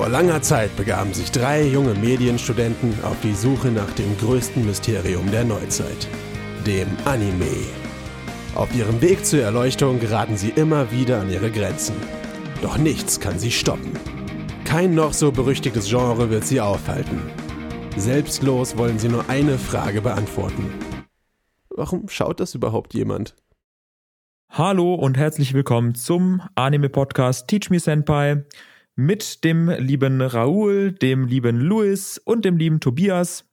Vor langer Zeit begaben sich drei junge Medienstudenten auf die Suche nach dem größten Mysterium der Neuzeit, dem Anime. Auf ihrem Weg zur Erleuchtung geraten sie immer wieder an ihre Grenzen. Doch nichts kann sie stoppen. Kein noch so berüchtigtes Genre wird sie aufhalten. Selbstlos wollen sie nur eine Frage beantworten. Warum schaut das überhaupt jemand? Hallo und herzlich willkommen zum Anime-Podcast Teach Me Senpai mit dem lieben Raoul, dem lieben Louis und dem lieben Tobias.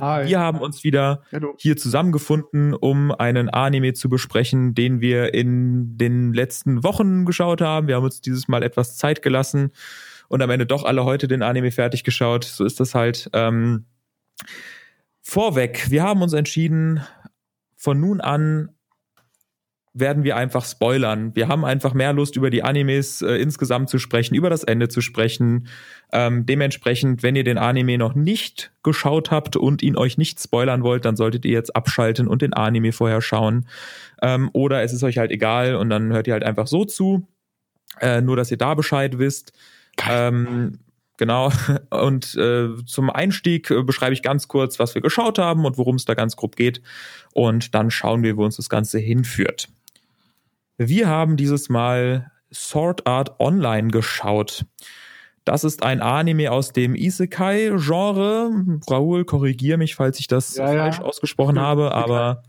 Hi. Wir haben uns wieder Hallo. hier zusammengefunden, um einen Anime zu besprechen, den wir in den letzten Wochen geschaut haben. Wir haben uns dieses Mal etwas Zeit gelassen und am Ende doch alle heute den Anime fertig geschaut. So ist das halt. Ähm, vorweg, wir haben uns entschieden, von nun an werden wir einfach spoilern. Wir haben einfach mehr Lust, über die Animes äh, insgesamt zu sprechen, über das Ende zu sprechen. Ähm, dementsprechend, wenn ihr den Anime noch nicht geschaut habt und ihn euch nicht spoilern wollt, dann solltet ihr jetzt abschalten und den Anime vorher schauen. Ähm, oder es ist euch halt egal und dann hört ihr halt einfach so zu. Äh, nur, dass ihr da Bescheid wisst. Ähm, Genau. Und äh, zum Einstieg äh, beschreibe ich ganz kurz, was wir geschaut haben und worum es da ganz grob geht. Und dann schauen wir, wo uns das Ganze hinführt. Wir haben dieses Mal Sword Art Online geschaut. Das ist ein Anime aus dem Isekai-Genre. Raoul, korrigier mich, falls ich das ja, falsch ja. ausgesprochen ja, habe, aber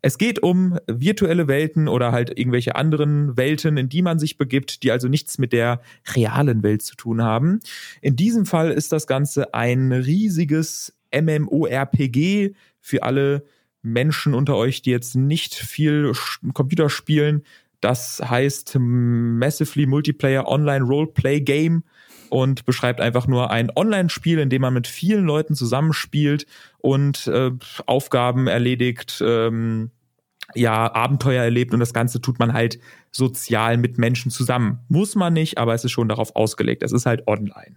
es geht um virtuelle Welten oder halt irgendwelche anderen Welten, in die man sich begibt, die also nichts mit der realen Welt zu tun haben. In diesem Fall ist das Ganze ein riesiges MMORPG für alle Menschen unter euch, die jetzt nicht viel Computer spielen. Das heißt Massively Multiplayer Online Roleplay Game und beschreibt einfach nur ein Online-Spiel, in dem man mit vielen Leuten zusammenspielt und äh, Aufgaben erledigt, ähm, ja, Abenteuer erlebt und das Ganze tut man halt sozial mit Menschen zusammen. Muss man nicht, aber es ist schon darauf ausgelegt. Es ist halt online.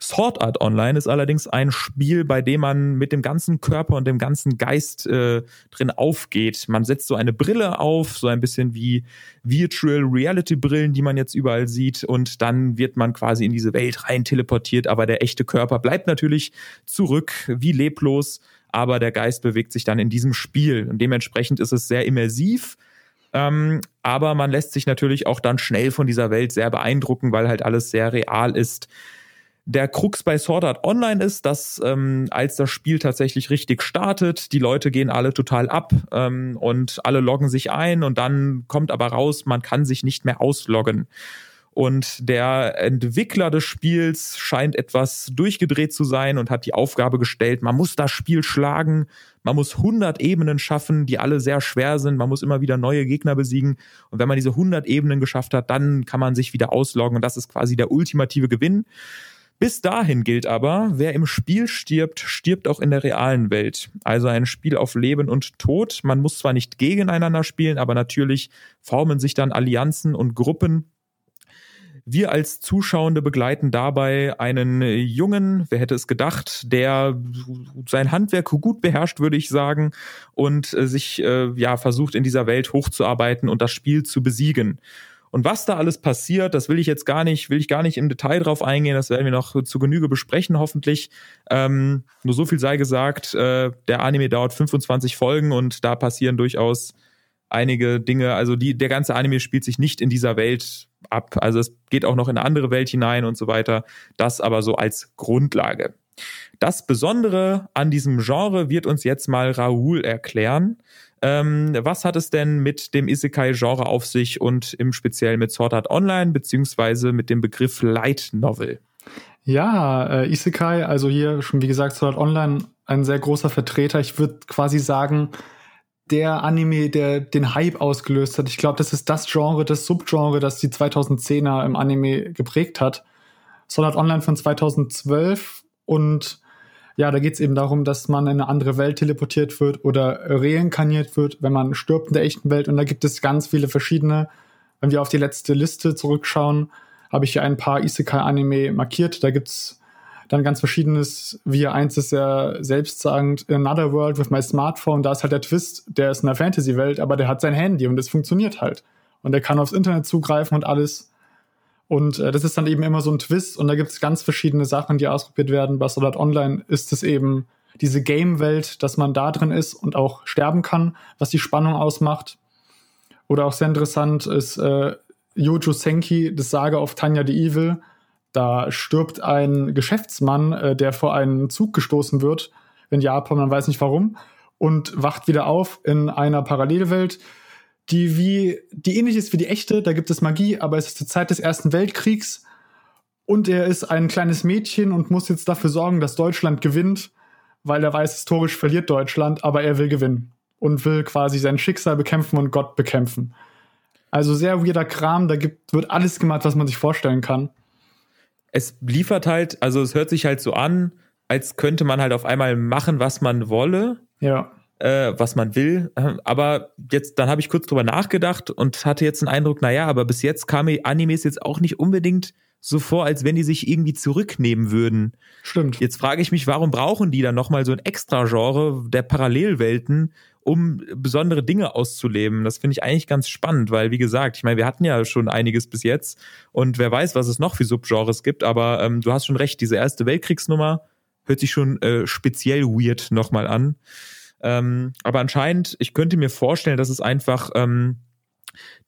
Sword Art Online ist allerdings ein Spiel, bei dem man mit dem ganzen Körper und dem ganzen Geist äh, drin aufgeht. Man setzt so eine Brille auf, so ein bisschen wie Virtual Reality Brillen, die man jetzt überall sieht und dann wird man quasi in diese Welt rein teleportiert, aber der echte Körper bleibt natürlich zurück, wie leblos aber der Geist bewegt sich dann in diesem Spiel und dementsprechend ist es sehr immersiv. Ähm, aber man lässt sich natürlich auch dann schnell von dieser Welt sehr beeindrucken, weil halt alles sehr real ist. Der Krux bei Sword Art Online ist, dass ähm, als das Spiel tatsächlich richtig startet, die Leute gehen alle total ab ähm, und alle loggen sich ein und dann kommt aber raus, man kann sich nicht mehr ausloggen. Und der Entwickler des Spiels scheint etwas durchgedreht zu sein und hat die Aufgabe gestellt, man muss das Spiel schlagen, man muss 100 Ebenen schaffen, die alle sehr schwer sind, man muss immer wieder neue Gegner besiegen. Und wenn man diese 100 Ebenen geschafft hat, dann kann man sich wieder ausloggen und das ist quasi der ultimative Gewinn. Bis dahin gilt aber, wer im Spiel stirbt, stirbt auch in der realen Welt. Also ein Spiel auf Leben und Tod. Man muss zwar nicht gegeneinander spielen, aber natürlich formen sich dann Allianzen und Gruppen, wir als Zuschauende begleiten dabei einen Jungen, wer hätte es gedacht, der sein Handwerk gut beherrscht, würde ich sagen, und äh, sich äh, ja versucht in dieser Welt hochzuarbeiten und das Spiel zu besiegen. Und was da alles passiert, das will ich jetzt gar nicht, will ich gar nicht im Detail drauf eingehen. Das werden wir noch zu Genüge besprechen, hoffentlich. Ähm, nur so viel sei gesagt, äh, der Anime dauert 25 Folgen und da passieren durchaus einige Dinge. Also die, der ganze Anime spielt sich nicht in dieser Welt ab. Also es geht auch noch in eine andere Welt hinein und so weiter. Das aber so als Grundlage. Das Besondere an diesem Genre wird uns jetzt mal Raoul erklären. Ähm, was hat es denn mit dem Isekai-Genre auf sich und im Speziellen mit Sword Art Online beziehungsweise mit dem Begriff Light Novel? Ja, äh, Isekai, also hier schon wie gesagt Sword Art Online ein sehr großer Vertreter. Ich würde quasi sagen, der Anime, der den Hype ausgelöst hat. Ich glaube, das ist das Genre, das Subgenre, das die 2010er im Anime geprägt hat. Sword Art Online von 2012 und ja, da geht es eben darum, dass man in eine andere Welt teleportiert wird oder reinkarniert wird, wenn man stirbt in der echten Welt. Und da gibt es ganz viele verschiedene. Wenn wir auf die letzte Liste zurückschauen, habe ich hier ein paar Isekai-Anime markiert. Da gibt es dann ganz verschiedenes, wie eins ist ja selbstsagend, Another World with my Smartphone, da ist halt der Twist, der ist in der Fantasy-Welt, aber der hat sein Handy und es funktioniert halt. Und er kann aufs Internet zugreifen und alles. Und äh, das ist dann eben immer so ein Twist und da gibt es ganz verschiedene Sachen, die ausprobiert werden. Bei Sword Art Online ist es eben diese Game-Welt, dass man da drin ist und auch sterben kann, was die Spannung ausmacht. Oder auch sehr interessant ist äh, Yojo Senki, das Sage auf Tanya the Evil. Da stirbt ein Geschäftsmann, äh, der vor einen Zug gestoßen wird in Japan, man weiß nicht warum, und wacht wieder auf in einer Parallelwelt, die wie, die ähnlich ist wie die echte. Da gibt es Magie, aber es ist zur Zeit des Ersten Weltkriegs. Und er ist ein kleines Mädchen und muss jetzt dafür sorgen, dass Deutschland gewinnt, weil er weiß, historisch verliert Deutschland, aber er will gewinnen und will quasi sein Schicksal bekämpfen und Gott bekämpfen. Also sehr weirder Kram, da gibt, wird alles gemacht, was man sich vorstellen kann. Es liefert halt, also es hört sich halt so an, als könnte man halt auf einmal machen, was man wolle. Ja. Äh, was man will. Aber jetzt, dann habe ich kurz drüber nachgedacht und hatte jetzt den Eindruck, naja, aber bis jetzt kamen Animes jetzt auch nicht unbedingt so vor, als wenn die sich irgendwie zurücknehmen würden. Stimmt. Jetzt frage ich mich, warum brauchen die dann nochmal so ein Extra-Genre der Parallelwelten, um besondere Dinge auszuleben. Das finde ich eigentlich ganz spannend, weil, wie gesagt, ich meine, wir hatten ja schon einiges bis jetzt und wer weiß, was es noch für Subgenres gibt, aber ähm, du hast schon recht, diese erste Weltkriegsnummer hört sich schon äh, speziell weird nochmal an. Ähm, aber anscheinend, ich könnte mir vorstellen, dass es einfach ähm,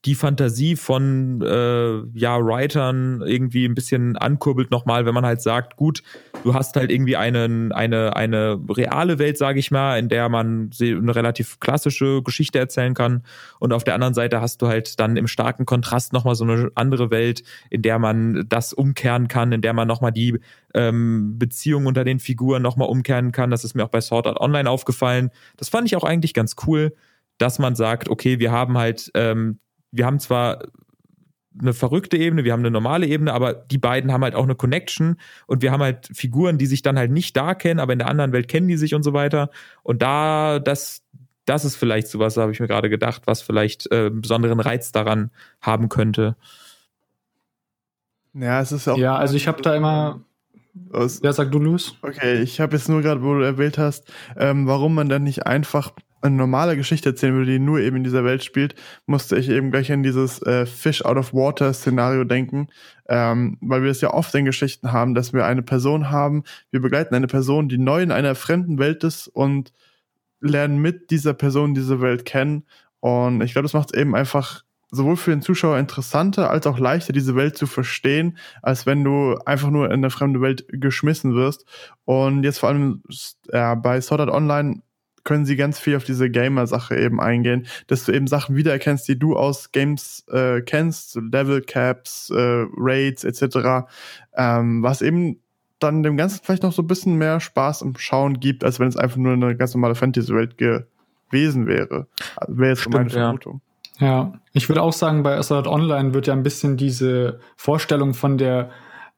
die Fantasie von äh, ja Writern irgendwie ein bisschen ankurbelt nochmal, wenn man halt sagt, gut, du hast halt irgendwie einen, eine eine reale Welt, sage ich mal, in der man eine relativ klassische Geschichte erzählen kann und auf der anderen Seite hast du halt dann im starken Kontrast nochmal so eine andere Welt, in der man das umkehren kann, in der man nochmal die ähm, Beziehung unter den Figuren nochmal umkehren kann. Das ist mir auch bei Sword Art Online aufgefallen. Das fand ich auch eigentlich ganz cool dass man sagt, okay, wir haben halt ähm, wir haben zwar eine verrückte Ebene, wir haben eine normale Ebene, aber die beiden haben halt auch eine Connection und wir haben halt Figuren, die sich dann halt nicht da kennen, aber in der anderen Welt kennen die sich und so weiter. Und da, das, das ist vielleicht sowas, habe ich mir gerade gedacht, was vielleicht äh, einen besonderen Reiz daran haben könnte. Ja, es ist auch. Ja, also ich habe da immer. Was? Ja, sag du, Luis. Okay, ich habe jetzt nur gerade, wo du erwähnt hast, ähm, warum man dann nicht einfach eine normale Geschichte erzählen würde, die nur eben in dieser Welt spielt, musste ich eben gleich an dieses äh, Fish out of Water Szenario denken, ähm, weil wir es ja oft in Geschichten haben, dass wir eine Person haben, wir begleiten eine Person, die neu in einer fremden Welt ist und lernen mit dieser Person diese Welt kennen. Und ich glaube, das macht es eben einfach sowohl für den Zuschauer interessanter als auch leichter, diese Welt zu verstehen, als wenn du einfach nur in eine fremde Welt geschmissen wirst. Und jetzt vor allem äh, bei Sword Art Online können sie ganz viel auf diese Gamer-Sache eben eingehen, dass du eben Sachen wiedererkennst, die du aus Games äh, kennst, Level Caps, äh, Raids etc., ähm, was eben dann dem Ganzen vielleicht noch so ein bisschen mehr Spaß im Schauen gibt, als wenn es einfach nur eine ganz normale Fantasy-Welt gewesen wäre. Also wäre jetzt Stimmt, meine Vermutung. Ja. ja, ich würde auch sagen, bei Assault Online wird ja ein bisschen diese Vorstellung von der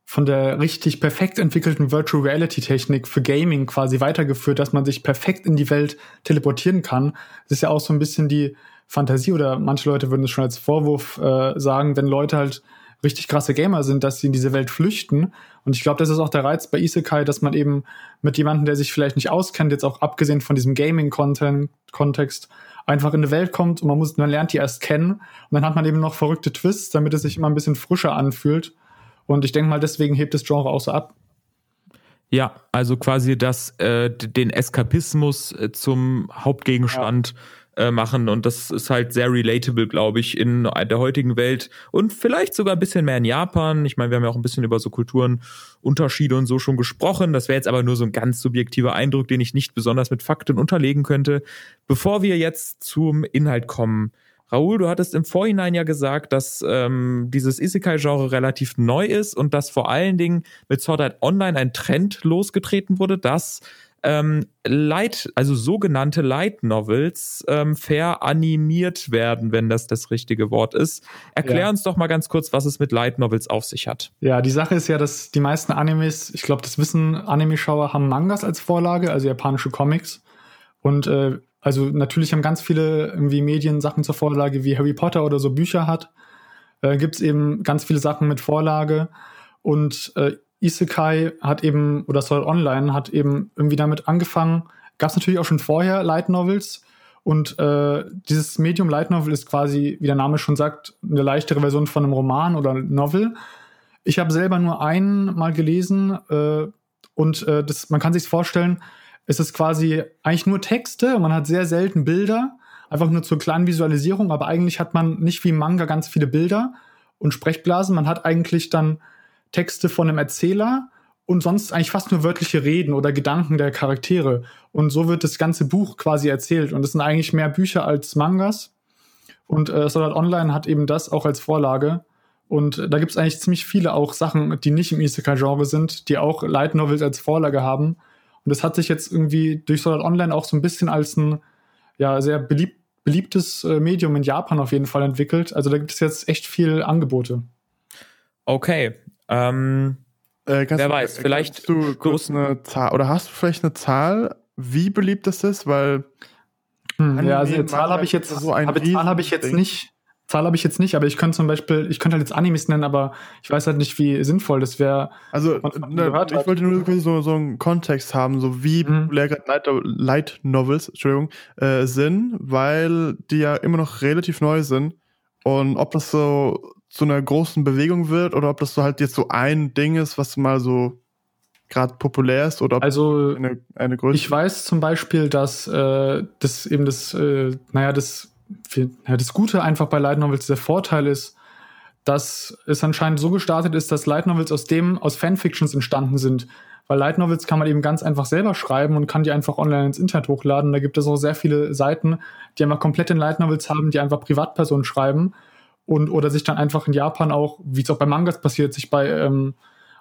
von der richtig perfekt entwickelten Virtual Reality Technik für Gaming quasi weitergeführt, dass man sich perfekt in die Welt teleportieren kann. Das ist ja auch so ein bisschen die Fantasie oder manche Leute würden es schon als Vorwurf äh, sagen, wenn Leute halt richtig krasse Gamer sind, dass sie in diese Welt flüchten. Und ich glaube, das ist auch der Reiz bei Isekai, dass man eben mit jemandem, der sich vielleicht nicht auskennt, jetzt auch abgesehen von diesem Gaming-Kontext, einfach in eine Welt kommt und man muss, man lernt die erst kennen und dann hat man eben noch verrückte Twists, damit es sich immer ein bisschen frischer anfühlt. Und ich denke mal, deswegen hebt das Genre auch so ab. Ja, also quasi das, äh, den Eskapismus äh, zum Hauptgegenstand ja. äh, machen. Und das ist halt sehr relatable, glaube ich, in der heutigen Welt und vielleicht sogar ein bisschen mehr in Japan. Ich meine, wir haben ja auch ein bisschen über so Kulturenunterschiede und so schon gesprochen. Das wäre jetzt aber nur so ein ganz subjektiver Eindruck, den ich nicht besonders mit Fakten unterlegen könnte. Bevor wir jetzt zum Inhalt kommen, Raoul, du hattest im Vorhinein ja gesagt, dass ähm, dieses Isekai-Genre relativ neu ist und dass vor allen Dingen mit Sword Art Online ein Trend losgetreten wurde, dass ähm, Light, also sogenannte Light Novels ähm, veranimiert werden, wenn das das richtige Wort ist. Erklär ja. uns doch mal ganz kurz, was es mit Light Novels auf sich hat. Ja, die Sache ist ja, dass die meisten Animes, ich glaube, das wissen Anime-Schauer, haben Mangas als Vorlage, also japanische Comics. Und äh, also natürlich haben ganz viele irgendwie Medien Sachen zur Vorlage, wie Harry Potter oder so Bücher hat. Äh, Gibt es eben ganz viele Sachen mit Vorlage. Und äh, Isekai hat eben, oder Sword Online hat eben irgendwie damit angefangen. Gab es natürlich auch schon vorher Light Novels. Und äh, dieses Medium Light Novel ist quasi, wie der Name schon sagt, eine leichtere Version von einem Roman oder Novel. Ich habe selber nur einen mal gelesen äh, und äh, das, man kann sich vorstellen, es ist quasi eigentlich nur Texte und man hat sehr selten Bilder, einfach nur zur kleinen Visualisierung, aber eigentlich hat man nicht wie Manga ganz viele Bilder und Sprechblasen, man hat eigentlich dann Texte von einem Erzähler und sonst eigentlich fast nur wörtliche Reden oder Gedanken der Charaktere. Und so wird das ganze Buch quasi erzählt. Und es sind eigentlich mehr Bücher als Mangas. Und äh, Art Online hat eben das auch als Vorlage. Und da gibt es eigentlich ziemlich viele auch Sachen, die nicht im Isekai-Genre sind, die auch Light Novels als Vorlage haben. Und das hat sich jetzt irgendwie durch Sword Art Online auch so ein bisschen als ein ja, sehr beliebt, beliebtes äh, Medium in Japan auf jeden Fall entwickelt. Also da gibt es jetzt echt viel Angebote. Okay. Ähm, äh, Wer weiß, vielleicht du kurz eine Zahl oder hast du vielleicht eine Zahl, wie beliebt das ist? Weil hm, ja, also eine Zahl habe ich jetzt, so ein Zahl habe ich jetzt nicht. Zahl habe ich jetzt nicht, aber ich könnte zum Beispiel, ich könnte halt jetzt Animes nennen, aber ich weiß halt nicht, wie sinnvoll das wäre. Also, ne, ich wollte nur so, so einen Kontext haben, so wie mhm. Light, Light Novels, Entschuldigung, äh, sind, weil die ja immer noch relativ neu sind. Und ob das so zu einer großen Bewegung wird oder ob das so halt jetzt so ein Ding ist, was mal so gerade populär ist oder ob also eine, eine Größe. Ich weiß zum Beispiel, dass äh, das eben das, äh, naja, das, ja, das Gute einfach bei Light Novels der Vorteil ist, dass es anscheinend so gestartet ist, dass Light Novels aus dem, aus Fanfictions entstanden sind. Weil Light Novels kann man eben ganz einfach selber schreiben und kann die einfach online ins Internet hochladen. Da gibt es auch sehr viele Seiten, die einfach komplett in Light Novels haben, die einfach Privatpersonen schreiben und oder sich dann einfach in Japan auch, wie es auch bei Mangas passiert, sich bei ähm,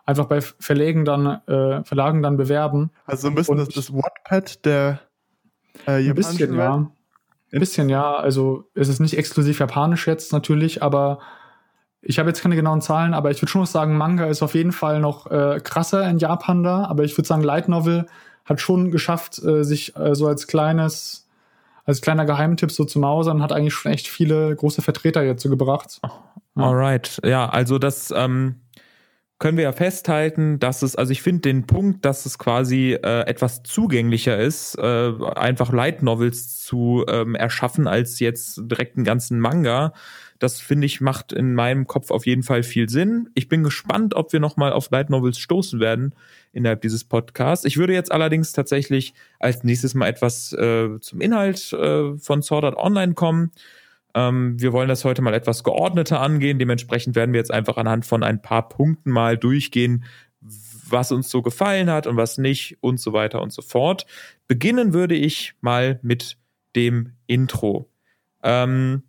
einfach bei Verlegen dann äh, Verlagen dann bewerben. Also ein bisschen und das, das Wattpad der äh, Ein bisschen, Welt. ja. Ein bisschen, ja. Also es ist nicht exklusiv japanisch jetzt natürlich, aber ich habe jetzt keine genauen Zahlen, aber ich würde schon sagen, Manga ist auf jeden Fall noch äh, krasser in Japan da, aber ich würde sagen, Light Novel hat schon geschafft, äh, sich äh, so als kleines als kleiner Geheimtipp so zum Mausern hat eigentlich schon echt viele große Vertreter jetzt so gebracht. Ja. Alright, ja, also das ähm, können wir ja festhalten, dass es, also ich finde den Punkt, dass es quasi äh, etwas zugänglicher ist, äh, einfach Light Novels zu ähm, erschaffen als jetzt direkt einen ganzen Manga. Das finde ich macht in meinem Kopf auf jeden Fall viel Sinn. Ich bin gespannt, ob wir nochmal auf Light Novels stoßen werden innerhalb dieses Podcasts. Ich würde jetzt allerdings tatsächlich als nächstes mal etwas äh, zum Inhalt äh, von Sword Art Online kommen. Ähm, wir wollen das heute mal etwas geordneter angehen. Dementsprechend werden wir jetzt einfach anhand von ein paar Punkten mal durchgehen, was uns so gefallen hat und was nicht und so weiter und so fort. Beginnen würde ich mal mit dem Intro. Ähm,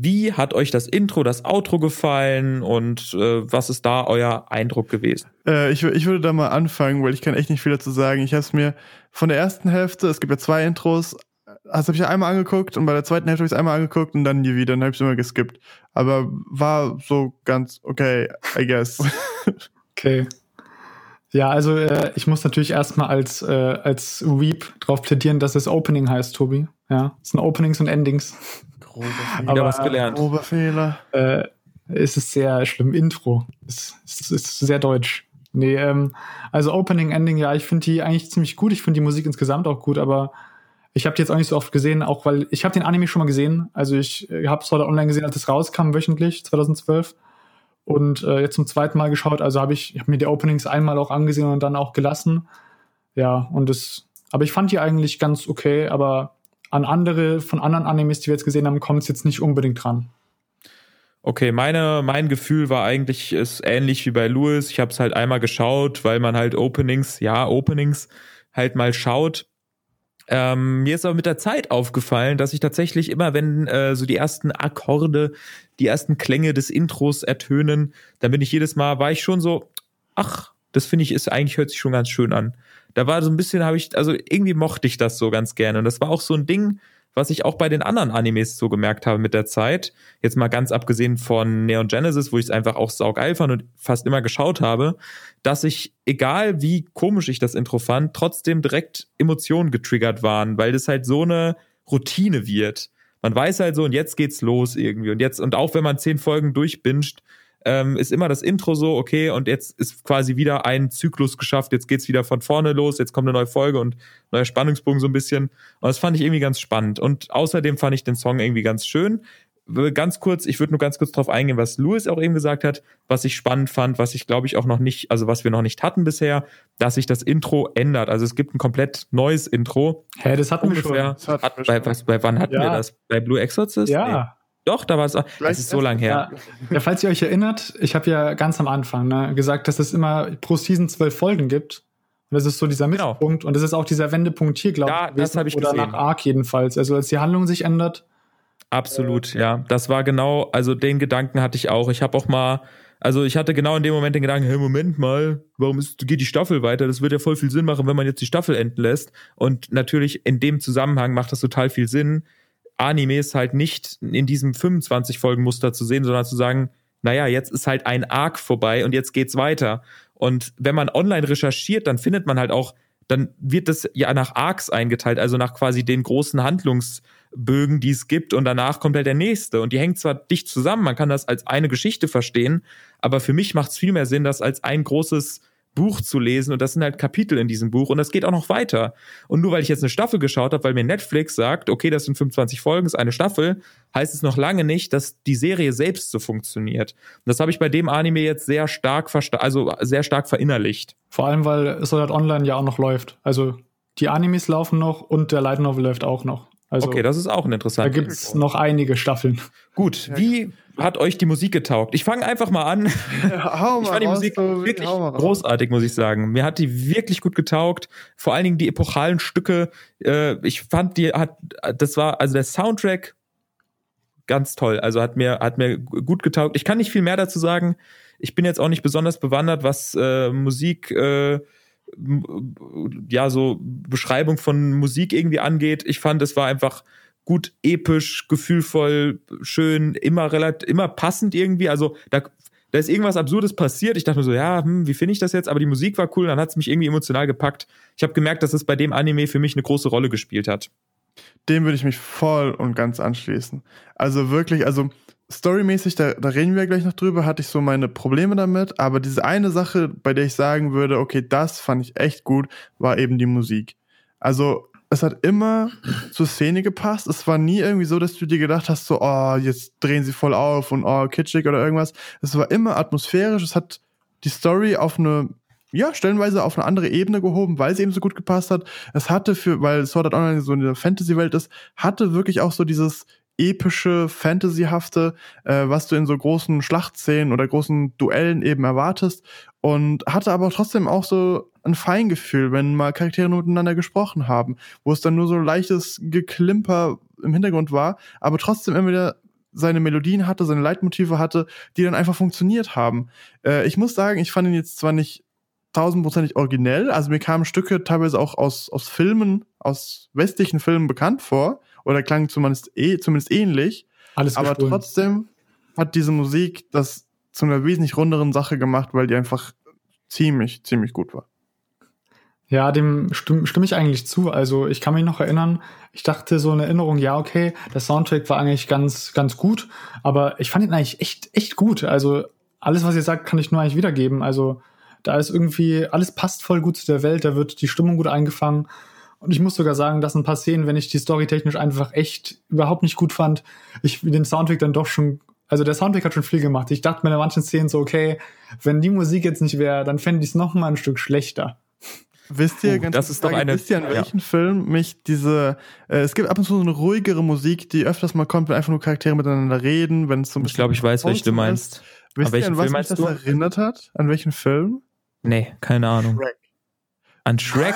wie hat euch das Intro, das Outro gefallen und äh, was ist da euer Eindruck gewesen? Äh, ich, ich würde da mal anfangen, weil ich kann echt nicht viel dazu sagen. Ich habe es mir von der ersten Hälfte, es gibt ja zwei Intros, das habe ich einmal angeguckt und bei der zweiten Hälfte habe ich es einmal angeguckt und dann nie wieder, dann habe ich es immer geskippt. Aber war so ganz okay, I guess. okay. Ja, also äh, ich muss natürlich erstmal als, äh, als Weep drauf plädieren, dass es Opening heißt, Tobi. Ja, es sind Openings und Endings. Grobe Fehler. Aber was gelernt. Grobe Fehler. Äh, es ist sehr schlimm. Intro. Es, es ist sehr deutsch. Nee, ähm, also Opening, Ending, ja, ich finde die eigentlich ziemlich gut. Ich finde die Musik insgesamt auch gut, aber ich habe die jetzt auch nicht so oft gesehen, auch weil ich habe den Anime schon mal gesehen. Also ich äh, habe es heute online gesehen, als es rauskam, wöchentlich, 2012. Und äh, jetzt zum zweiten Mal geschaut. Also habe ich, ich hab mir die Openings einmal auch angesehen und dann auch gelassen. Ja, und das, aber ich fand die eigentlich ganz okay, aber an andere, von anderen Animes, die wir jetzt gesehen haben, kommt es jetzt nicht unbedingt dran. Okay, meine, mein Gefühl war eigentlich ist ähnlich wie bei Louis. Ich habe es halt einmal geschaut, weil man halt Openings, ja, Openings halt mal schaut. Ähm, mir ist aber mit der Zeit aufgefallen, dass ich tatsächlich immer, wenn äh, so die ersten Akkorde, die ersten Klänge des Intros ertönen, dann bin ich jedes Mal, war ich schon so, ach, das finde ich ist eigentlich hört sich schon ganz schön an da war so ein bisschen, habe ich, also irgendwie mochte ich das so ganz gerne. Und das war auch so ein Ding, was ich auch bei den anderen Animes so gemerkt habe mit der Zeit. Jetzt mal ganz abgesehen von Neon Genesis, wo ich es einfach auch saugeil fand und fast immer geschaut habe, dass ich, egal wie komisch ich das Intro fand, trotzdem direkt Emotionen getriggert waren, weil das halt so eine Routine wird. Man weiß halt so, und jetzt geht's los irgendwie. Und jetzt, und auch wenn man zehn Folgen durchbinscht, ähm, ist immer das Intro so, okay, und jetzt ist quasi wieder ein Zyklus geschafft, jetzt geht's wieder von vorne los, jetzt kommt eine neue Folge und neuer Spannungsbogen so ein bisschen. Und das fand ich irgendwie ganz spannend. Und außerdem fand ich den Song irgendwie ganz schön. ganz kurz, ich würde nur ganz kurz drauf eingehen, was Louis auch eben gesagt hat, was ich spannend fand, was ich glaube ich auch noch nicht, also was wir noch nicht hatten bisher, dass sich das Intro ändert. Also es gibt ein komplett neues Intro. Hä, das hatten Ungefähr, wir schon. Hat, hat, bei, was, bei wann hatten ja. wir das? Bei Blue Exorcist? Ja. Nee. Doch, da war es. Das ist so lang her. Ja. ja, falls ihr euch erinnert, ich habe ja ganz am Anfang ne, gesagt, dass es immer pro Season zwölf Folgen gibt. Und das ist so dieser genau. Mittelpunkt. Genau. Und das ist auch dieser Wendepunkt hier, glaube ich. Ja, das habe ich Oder gesehen. nach Arc jedenfalls. Also als die Handlung sich ändert. Absolut, äh, ja. Das war genau, also den Gedanken hatte ich auch. Ich habe auch mal, also ich hatte genau in dem Moment den Gedanken, hey, Moment mal, warum ist, geht die Staffel weiter? Das würde ja voll viel Sinn machen, wenn man jetzt die Staffel enden lässt. Und natürlich in dem Zusammenhang macht das total viel Sinn, Animes halt nicht in diesem 25 Folgen Muster zu sehen, sondern zu sagen, naja, jetzt ist halt ein Arc vorbei und jetzt geht's weiter. Und wenn man online recherchiert, dann findet man halt auch, dann wird das ja nach Arcs eingeteilt, also nach quasi den großen Handlungsbögen, die es gibt und danach kommt halt der nächste und die hängt zwar dicht zusammen, man kann das als eine Geschichte verstehen, aber für mich macht es viel mehr Sinn, das als ein großes Buch zu lesen und das sind halt Kapitel in diesem Buch und das geht auch noch weiter. Und nur weil ich jetzt eine Staffel geschaut habe, weil mir Netflix sagt, okay, das sind 25 Folgen, ist eine Staffel, heißt es noch lange nicht, dass die Serie selbst so funktioniert. Und das habe ich bei dem Anime jetzt sehr stark also sehr stark verinnerlicht. Vor allem, weil Sword Online ja auch noch läuft. Also die Animes laufen noch und der Light Novel läuft auch noch. Also, okay, das ist auch ein interessanter. Da gibt es noch einige Staffeln. Gut, wie hat euch die Musik getaugt? Ich fange einfach mal an. Ja, hau mal ich fand die Musik so wirklich großartig, muss ich sagen. Mir hat die wirklich gut getaugt. Vor allen Dingen die epochalen Stücke. Äh, ich fand die hat, das war also der Soundtrack ganz toll. Also hat mir hat mir gut getaugt. Ich kann nicht viel mehr dazu sagen. Ich bin jetzt auch nicht besonders bewandert, was äh, Musik äh, ja, so Beschreibung von Musik irgendwie angeht. Ich fand, es war einfach gut episch, gefühlvoll, schön, immer relativ, immer passend irgendwie. Also da, da ist irgendwas Absurdes passiert. Ich dachte mir so, ja, hm, wie finde ich das jetzt? Aber die Musik war cool, dann hat es mich irgendwie emotional gepackt. Ich habe gemerkt, dass es bei dem Anime für mich eine große Rolle gespielt hat. Dem würde ich mich voll und ganz anschließen. Also wirklich, also storymäßig, da, da reden wir gleich noch drüber, hatte ich so meine Probleme damit, aber diese eine Sache, bei der ich sagen würde, okay, das fand ich echt gut, war eben die Musik. Also es hat immer zur Szene gepasst. Es war nie irgendwie so, dass du dir gedacht hast, so, oh, jetzt drehen sie voll auf und oh, kitschig oder irgendwas. Es war immer atmosphärisch. Es hat die Story auf eine, ja, stellenweise auf eine andere Ebene gehoben, weil sie eben so gut gepasst hat. Es hatte für, weil Sword Art Online so eine Fantasy-Welt ist, hatte wirklich auch so dieses, epische, fantasyhafte, äh, was du in so großen Schlachtszenen oder großen Duellen eben erwartest und hatte aber trotzdem auch so ein Feingefühl, wenn mal Charaktere miteinander gesprochen haben, wo es dann nur so leichtes Geklimper im Hintergrund war, aber trotzdem immer wieder seine Melodien hatte, seine Leitmotive hatte, die dann einfach funktioniert haben. Äh, ich muss sagen, ich fand ihn jetzt zwar nicht tausendprozentig originell, also mir kamen Stücke teilweise auch aus, aus Filmen, aus westlichen Filmen bekannt vor, oder klang zumindest, eh, zumindest ähnlich. Alles aber gestohlen. trotzdem hat diese Musik das zu einer wesentlich runderen Sache gemacht, weil die einfach ziemlich, ziemlich gut war. Ja, dem stimme, stimme ich eigentlich zu. Also ich kann mich noch erinnern, ich dachte so eine Erinnerung, ja, okay, der Soundtrack war eigentlich ganz, ganz gut, aber ich fand ihn eigentlich echt, echt gut. Also alles, was ihr sagt, kann ich nur eigentlich wiedergeben. Also da ist irgendwie, alles passt voll gut zu der Welt, da wird die Stimmung gut eingefangen. Und ich muss sogar sagen, dass ein paar Szenen, wenn ich die Story technisch einfach echt überhaupt nicht gut fand, ich den Soundtrack dann doch schon, also der Soundtrack hat schon viel gemacht. Ich dachte mir in manchen Szenen so, okay, wenn die Musik jetzt nicht wäre, dann fände ich es noch mal ein Stück schlechter. Wisst ihr, uh, ganz das ist doch eine, wisst ihr, an welchen ja. Film mich diese, äh, es gibt ab und zu so eine ruhigere Musik, die öfters mal kommt, wenn einfach nur Charaktere miteinander reden, wenn es so ein Ich glaube, ich weiß, welche du meinst. Wisst ihr, an was mich das du? erinnert hat? An welchen Film? Nee, keine Ahnung. Shrek. An Shrek?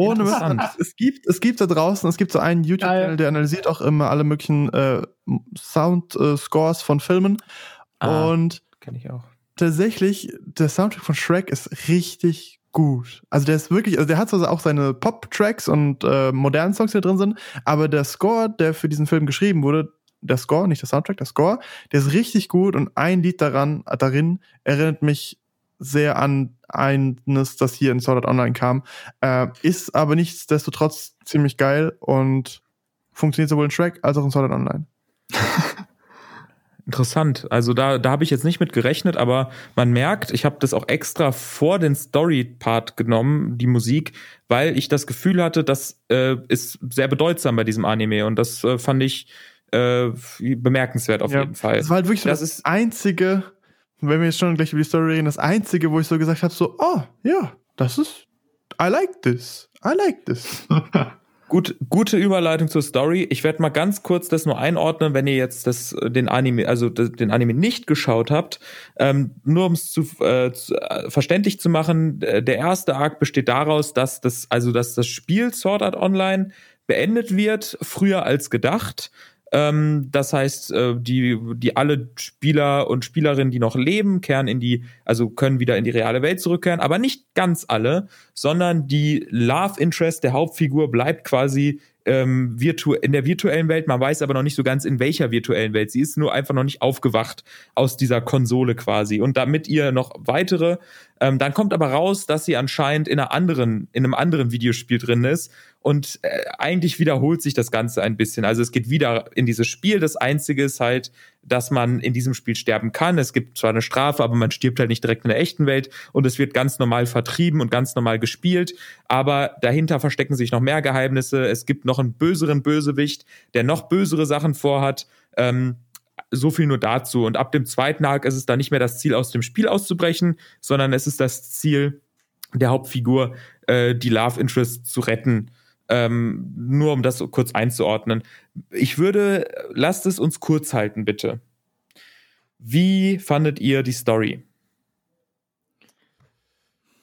Ohne Mist. Es gibt, es gibt da draußen, es gibt so einen YouTube-Channel, der analysiert auch immer alle möglichen äh, Sound-Scores äh, von Filmen. Ah, und kenne ich auch. Tatsächlich, der Soundtrack von Shrek ist richtig gut. Also der ist wirklich, also der hat zwar auch seine Pop-Tracks und äh, modernen Songs, die da drin sind, aber der Score, der für diesen Film geschrieben wurde, der Score, nicht der Soundtrack, der Score, der ist richtig gut und ein Lied daran, darin erinnert mich sehr an eines, das hier in Sword Art Online kam. Äh, ist aber nichtsdestotrotz ziemlich geil und funktioniert sowohl in Shrek als auch in Sword Art Online. Interessant. Also da, da habe ich jetzt nicht mit gerechnet, aber man merkt, ich habe das auch extra vor den Story-Part genommen, die Musik, weil ich das Gefühl hatte, das äh, ist sehr bedeutsam bei diesem Anime und das äh, fand ich äh, bemerkenswert auf ja, jeden Fall. Das war halt wirklich so das, das ist einzige, wenn wir jetzt schon gleich über die Story reden, das einzige, wo ich so gesagt habe, so, oh, ja, das ist, I like this, I like this. Gut, gute Überleitung zur Story. Ich werde mal ganz kurz das nur einordnen, wenn ihr jetzt das, den Anime, also den Anime nicht geschaut habt. Ähm, nur um es zu, äh, zu, äh, verständlich zu machen, der erste Arc besteht daraus, dass das, also dass das Spiel Sword Art Online beendet wird, früher als gedacht. Ähm, das heißt, äh, die, die alle Spieler und Spielerinnen, die noch leben, kehren in die, also können wieder in die reale Welt zurückkehren, aber nicht ganz alle, sondern die Love Interest der Hauptfigur bleibt quasi ähm, virtu in der virtuellen Welt. Man weiß aber noch nicht so ganz, in welcher virtuellen Welt. Sie ist nur einfach noch nicht aufgewacht aus dieser Konsole quasi. Und damit ihr noch weitere, ähm, dann kommt aber raus, dass sie anscheinend in einer anderen, in einem anderen Videospiel drin ist und äh, eigentlich wiederholt sich das Ganze ein bisschen. Also es geht wieder in dieses Spiel. Das Einzige ist halt, dass man in diesem Spiel sterben kann. Es gibt zwar eine Strafe, aber man stirbt halt nicht direkt in der echten Welt und es wird ganz normal vertrieben und ganz normal gespielt. Aber dahinter verstecken sich noch mehr Geheimnisse. Es gibt noch einen böseren Bösewicht, der noch bösere Sachen vorhat. Ähm, so viel nur dazu. Und ab dem zweiten Arc ist es dann nicht mehr das Ziel, aus dem Spiel auszubrechen, sondern es ist das Ziel der Hauptfigur, äh, die Love Interest zu retten ähm, nur um das kurz einzuordnen. Ich würde, lasst es uns kurz halten, bitte. Wie fandet ihr die Story?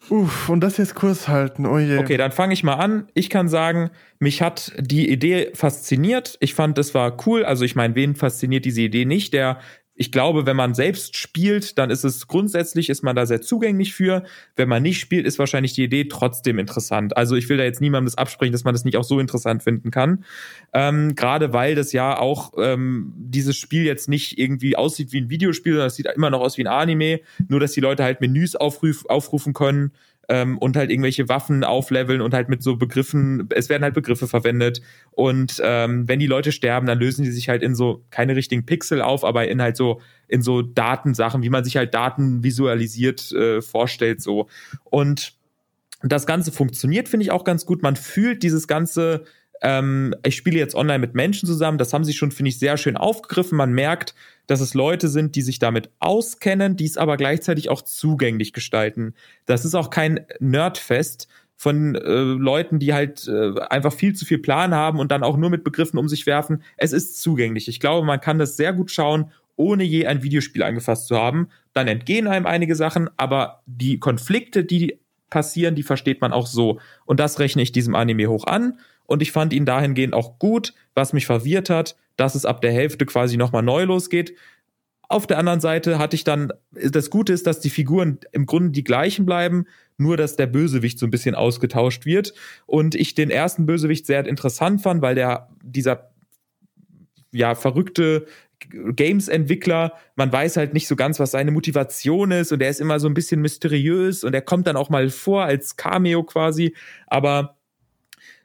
Uff, und das jetzt kurz halten, oh je. Okay, dann fange ich mal an. Ich kann sagen, mich hat die Idee fasziniert. Ich fand, das war cool. Also ich meine, wen fasziniert diese Idee nicht, der ich glaube, wenn man selbst spielt, dann ist es grundsätzlich, ist man da sehr zugänglich für. Wenn man nicht spielt, ist wahrscheinlich die Idee trotzdem interessant. Also ich will da jetzt niemandem das absprechen, dass man das nicht auch so interessant finden kann. Ähm, Gerade weil das ja auch ähm, dieses Spiel jetzt nicht irgendwie aussieht wie ein Videospiel, sondern es sieht immer noch aus wie ein Anime, nur dass die Leute halt Menüs aufruf, aufrufen können ähm, und halt irgendwelche Waffen aufleveln und halt mit so Begriffen, es werden halt Begriffe verwendet. Und ähm, wenn die Leute sterben, dann lösen die sich halt in so keine richtigen Pixel auf, aber in halt so in so Datensachen, wie man sich halt Daten visualisiert äh, vorstellt so. Und das Ganze funktioniert, finde ich auch ganz gut. Man fühlt dieses ganze ähm, ich spiele jetzt online mit Menschen zusammen. Das haben sie schon, finde ich, sehr schön aufgegriffen. Man merkt, dass es Leute sind, die sich damit auskennen, die es aber gleichzeitig auch zugänglich gestalten. Das ist auch kein Nerdfest von äh, Leuten, die halt äh, einfach viel zu viel Plan haben und dann auch nur mit Begriffen um sich werfen. Es ist zugänglich. Ich glaube, man kann das sehr gut schauen, ohne je ein Videospiel angefasst zu haben. Dann entgehen einem einige Sachen, aber die Konflikte, die passieren, die versteht man auch so. Und das rechne ich diesem Anime hoch an und ich fand ihn dahingehend auch gut. Was mich verwirrt hat, dass es ab der Hälfte quasi nochmal neu losgeht. Auf der anderen Seite hatte ich dann, das Gute ist, dass die Figuren im Grunde die gleichen bleiben, nur dass der Bösewicht so ein bisschen ausgetauscht wird. Und ich den ersten Bösewicht sehr interessant fand, weil der, dieser, ja, verrückte Games-Entwickler, man weiß halt nicht so ganz, was seine Motivation ist und er ist immer so ein bisschen mysteriös und er kommt dann auch mal vor als Cameo quasi, aber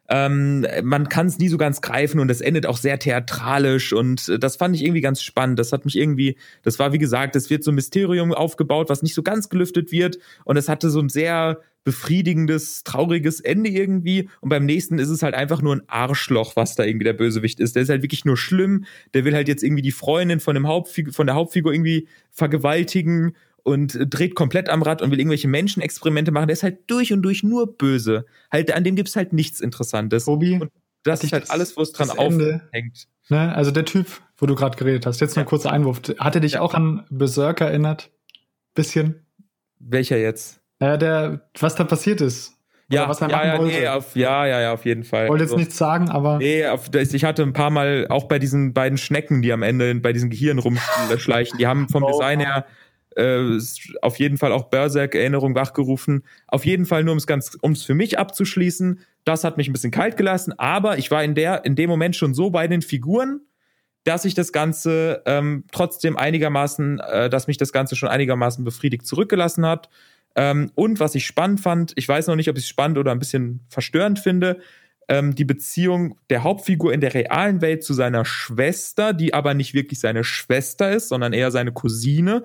ähm, man kann es nie so ganz greifen und es endet auch sehr theatralisch und äh, das fand ich irgendwie ganz spannend. Das hat mich irgendwie, das war wie gesagt, es wird so ein Mysterium aufgebaut, was nicht so ganz gelüftet wird und es hatte so ein sehr befriedigendes, trauriges Ende irgendwie. Und beim nächsten ist es halt einfach nur ein Arschloch, was da irgendwie der Bösewicht ist. Der ist halt wirklich nur schlimm. Der will halt jetzt irgendwie die Freundin von, dem Hauptfigur, von der Hauptfigur irgendwie vergewaltigen und dreht komplett am Rad und will irgendwelche Menschenexperimente machen. Der ist halt durch und durch nur böse. Halt, an dem gibt's halt nichts Interessantes. Obi, und das ist halt alles, wo es dran aufhängt. Ne? Also der Typ, wo du gerade geredet hast, jetzt ja. ein kurzer Einwurf. Hat er dich ja. auch an Berserk erinnert? Bisschen? Welcher jetzt? Ja, der, was da passiert ist. Ja, was er ja, ja, nee, auf, ja, ja, ja, auf jeden Fall. Ich wollte jetzt also, nichts sagen, aber. Nee, auf, ich hatte ein paar Mal auch bei diesen beiden Schnecken, die am Ende bei diesen Gehirn rumschleichen, die haben vom oh, Design her äh, auf jeden Fall auch Berserk-Erinnerung wachgerufen. Auf jeden Fall nur, um ganz, um es für mich abzuschließen, das hat mich ein bisschen kalt gelassen, aber ich war in der, in dem Moment schon so bei den Figuren, dass ich das Ganze ähm, trotzdem einigermaßen, äh, dass mich das Ganze schon einigermaßen befriedigt zurückgelassen hat. Ähm, und was ich spannend fand, ich weiß noch nicht, ob ich es spannend oder ein bisschen verstörend finde, ähm, die Beziehung der Hauptfigur in der realen Welt zu seiner Schwester, die aber nicht wirklich seine Schwester ist, sondern eher seine Cousine.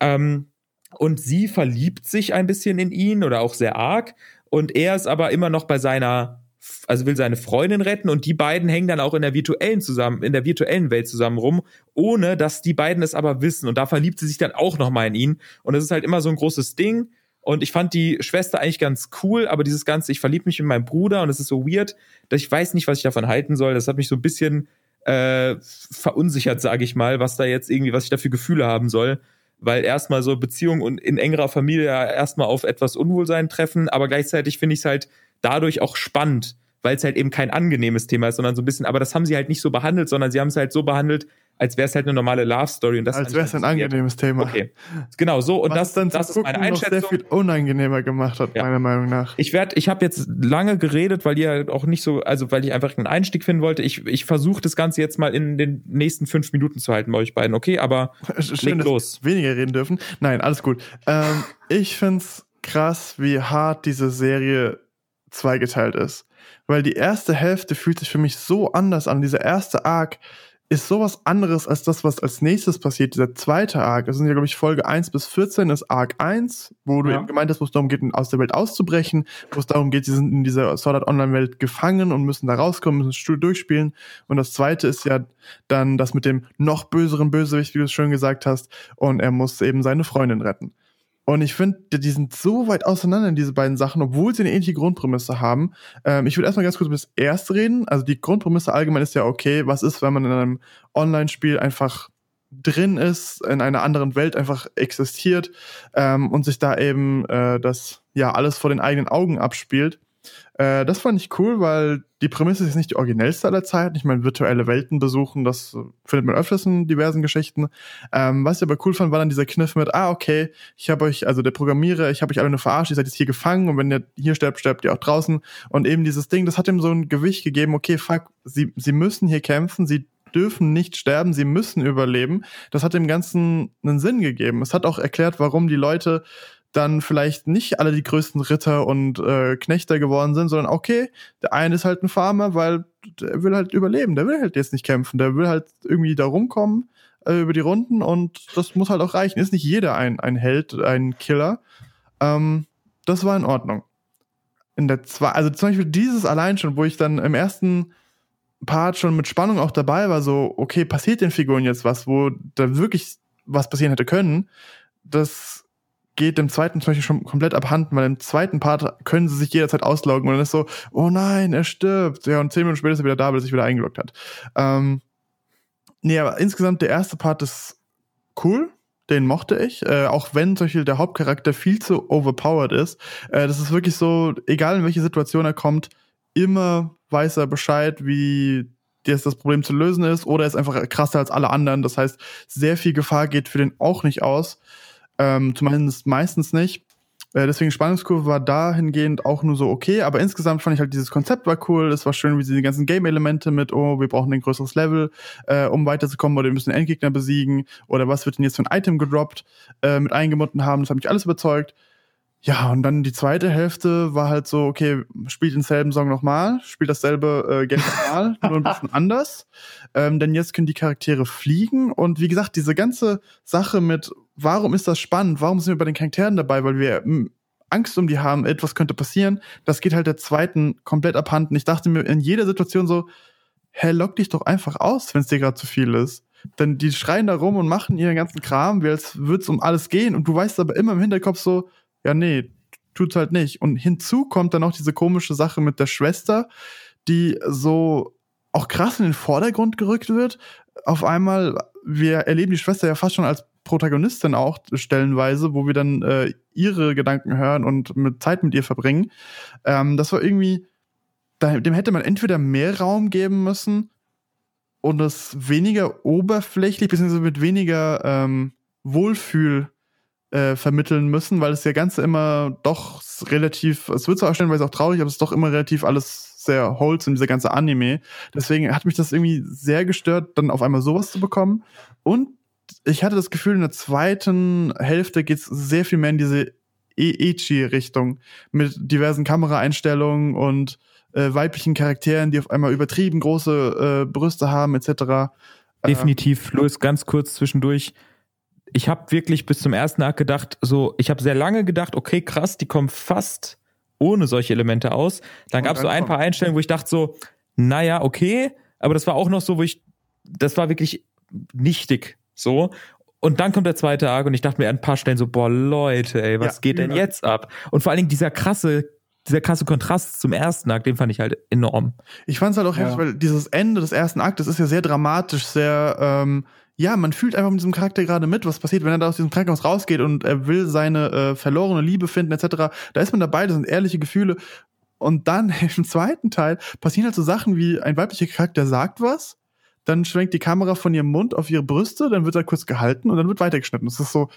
Ähm, und sie verliebt sich ein bisschen in ihn oder auch sehr arg. Und er ist aber immer noch bei seiner also will seine Freundin retten und die beiden hängen dann auch in der virtuellen zusammen, in der virtuellen Welt zusammen rum, ohne dass die beiden es aber wissen. Und da verliebt sie sich dann auch nochmal in ihn. Und das ist halt immer so ein großes Ding. Und ich fand die Schwester eigentlich ganz cool, aber dieses Ganze, ich verliebe mich in meinen Bruder und es ist so weird, dass ich weiß nicht, was ich davon halten soll. Das hat mich so ein bisschen äh, verunsichert, sage ich mal, was da jetzt irgendwie, was ich da für Gefühle haben soll. Weil erstmal so Beziehungen in engerer Familie ja erstmal auf etwas Unwohlsein treffen, aber gleichzeitig finde ich es halt dadurch auch spannend, weil es halt eben kein angenehmes Thema ist, sondern so ein bisschen, aber das haben sie halt nicht so behandelt, sondern sie haben es halt so behandelt, als wäre es halt eine normale Love Story. Und das als wäre es ein angenehmes Thema. Okay, genau so. Und Was das, dann das ist meine Einschätzung. Noch sehr viel unangenehmer gemacht hat, ja. meiner Meinung nach. Ich werde, ich habe jetzt lange geredet, weil ihr auch nicht so, also weil ich einfach einen Einstieg finden wollte. Ich, ich versuche das Ganze jetzt mal in den nächsten fünf Minuten zu halten bei euch beiden, okay? Aber Schön, los. weniger reden dürfen. Nein, alles gut. Ähm, ich find's krass, wie hart diese Serie zweigeteilt ist. Weil die erste Hälfte fühlt sich für mich so anders an. Dieser erste Arc ist sowas anderes als das, was als nächstes passiert. Dieser zweite Arc, das sind ja, glaube ich, Folge 1 bis 14 ist Arc 1, wo du ja. eben gemeint hast, wo es darum geht, aus der Welt auszubrechen, wo es darum geht, sie sind in dieser Sword Art Online-Welt gefangen und müssen da rauskommen, müssen das Stuhl durchspielen. Und das zweite ist ja dann das mit dem noch böseren Bösewicht, wie du es schön gesagt hast, und er muss eben seine Freundin retten. Und ich finde, die sind so weit auseinander in diese beiden Sachen, obwohl sie eine ähnliche Grundprämisse haben. Ähm, ich würde erstmal ganz kurz über das erste reden. Also die Grundprämisse allgemein ist ja okay, was ist, wenn man in einem Online-Spiel einfach drin ist, in einer anderen Welt einfach existiert ähm, und sich da eben äh, das ja alles vor den eigenen Augen abspielt. Äh, das fand ich cool, weil die Prämisse ist nicht die originellste aller Zeiten. Ich meine, virtuelle Welten besuchen, das findet man öfters in diversen Geschichten. Ähm, was ich aber cool fand, war dann dieser Kniff mit, ah, okay, ich habe euch, also der Programmierer, ich habe euch alle nur verarscht, ihr seid jetzt hier gefangen und wenn ihr hier sterbt, sterbt ihr auch draußen. Und eben dieses Ding, das hat ihm so ein Gewicht gegeben, okay, fuck, sie, sie müssen hier kämpfen, sie dürfen nicht sterben, sie müssen überleben. Das hat dem Ganzen einen Sinn gegeben. Es hat auch erklärt, warum die Leute dann vielleicht nicht alle die größten Ritter und äh, Knechter geworden sind, sondern okay, der eine ist halt ein Farmer, weil der will halt überleben, der will halt jetzt nicht kämpfen, der will halt irgendwie da rumkommen äh, über die Runden und das muss halt auch reichen. Ist nicht jeder ein, ein Held, ein Killer. Ähm, das war in Ordnung. In der zwei, also zum Beispiel dieses allein schon, wo ich dann im ersten Part schon mit Spannung auch dabei war, so, okay, passiert den Figuren jetzt was, wo da wirklich was passieren hätte können, das geht dem zweiten zum Beispiel schon komplett abhanden, weil im zweiten Part können sie sich jederzeit ausloggen und dann ist so, oh nein, er stirbt. Ja, und zehn Minuten später ist er wieder da, weil er sich wieder eingeloggt hat. Ähm, nee, aber insgesamt der erste Part ist cool. Den mochte ich, äh, auch wenn zum Beispiel der Hauptcharakter viel zu overpowered ist. Äh, das ist wirklich so, egal in welche Situation er kommt, immer weiß er Bescheid, wie jetzt das Problem zu lösen ist, oder er ist einfach krasser als alle anderen. Das heißt, sehr viel Gefahr geht für den auch nicht aus. Ähm, zumindest meistens nicht. Äh, deswegen Spannungskurve war dahingehend auch nur so okay, aber insgesamt fand ich halt dieses Konzept war cool. Es war schön, wie sie die ganzen Game-Elemente mit, oh, wir brauchen ein größeres Level, äh, um weiterzukommen, oder wir müssen Endgegner besiegen, oder was wird denn jetzt für ein Item gedroppt, äh, mit eingebunden haben. Das hat mich alles überzeugt. Ja, und dann die zweite Hälfte war halt so, okay, spielt denselben Song nochmal, spielt dasselbe äh, Game nochmal, nur ein bisschen anders. Ähm, denn jetzt können die Charaktere fliegen. Und wie gesagt, diese ganze Sache mit, warum ist das spannend, warum sind wir bei den Charakteren dabei, weil wir hm, Angst um die haben, etwas könnte passieren, das geht halt der zweiten komplett abhanden. Ich dachte mir in jeder Situation so, hä, lock dich doch einfach aus, wenn es dir gerade zu viel ist. Denn die schreien da rum und machen ihren ganzen Kram, wie als würde es um alles gehen. Und du weißt aber immer im Hinterkopf so, ja, nee, tut's halt nicht. Und hinzu kommt dann auch diese komische Sache mit der Schwester, die so auch krass in den Vordergrund gerückt wird. Auf einmal, wir erleben die Schwester ja fast schon als Protagonistin auch stellenweise, wo wir dann äh, ihre Gedanken hören und mit Zeit mit ihr verbringen. Ähm, das war irgendwie, dem hätte man entweder mehr Raum geben müssen und es weniger oberflächlich, beziehungsweise mit weniger ähm, Wohlfühl äh, vermitteln müssen, weil es ja Ganze immer doch relativ, es wird zwar stellenweise auch traurig, aber es ist doch immer relativ alles sehr wholesome, dieser ganze Anime. Deswegen hat mich das irgendwie sehr gestört, dann auf einmal sowas zu bekommen. Und ich hatte das Gefühl, in der zweiten Hälfte geht es sehr viel mehr in diese Eichi-Richtung mit diversen Kameraeinstellungen und äh, weiblichen Charakteren, die auf einmal übertrieben große äh, Brüste haben, etc. Definitiv, äh, Louis, ganz kurz zwischendurch ich habe wirklich bis zum ersten Akt gedacht, so, ich habe sehr lange gedacht, okay, krass, die kommen fast ohne solche Elemente aus. Dann gab es so ein paar Einstellungen, wo ich dachte so, naja, okay, aber das war auch noch so, wo ich, das war wirklich nichtig so. Und dann kommt der zweite Arc und ich dachte mir an ein paar Stellen so, boah, Leute, ey, was ja, geht denn ja. jetzt ab? Und vor allen Dingen dieser krasse, dieser krasse Kontrast zum ersten Akt, den fand ich halt enorm. Ich fand es halt auch ja. heftig, weil dieses Ende des ersten Aktes ist ja sehr dramatisch, sehr, ähm, ja, man fühlt einfach mit diesem Charakter gerade mit, was passiert, wenn er da aus diesem Krankenhaus rausgeht und er will seine äh, verlorene Liebe finden, etc. Da ist man dabei, das sind ehrliche Gefühle. Und dann im zweiten Teil passieren halt so Sachen wie ein weiblicher Charakter sagt was, dann schwenkt die Kamera von ihrem Mund auf ihre Brüste, dann wird er kurz gehalten und dann wird weitergeschnitten. Das ist so,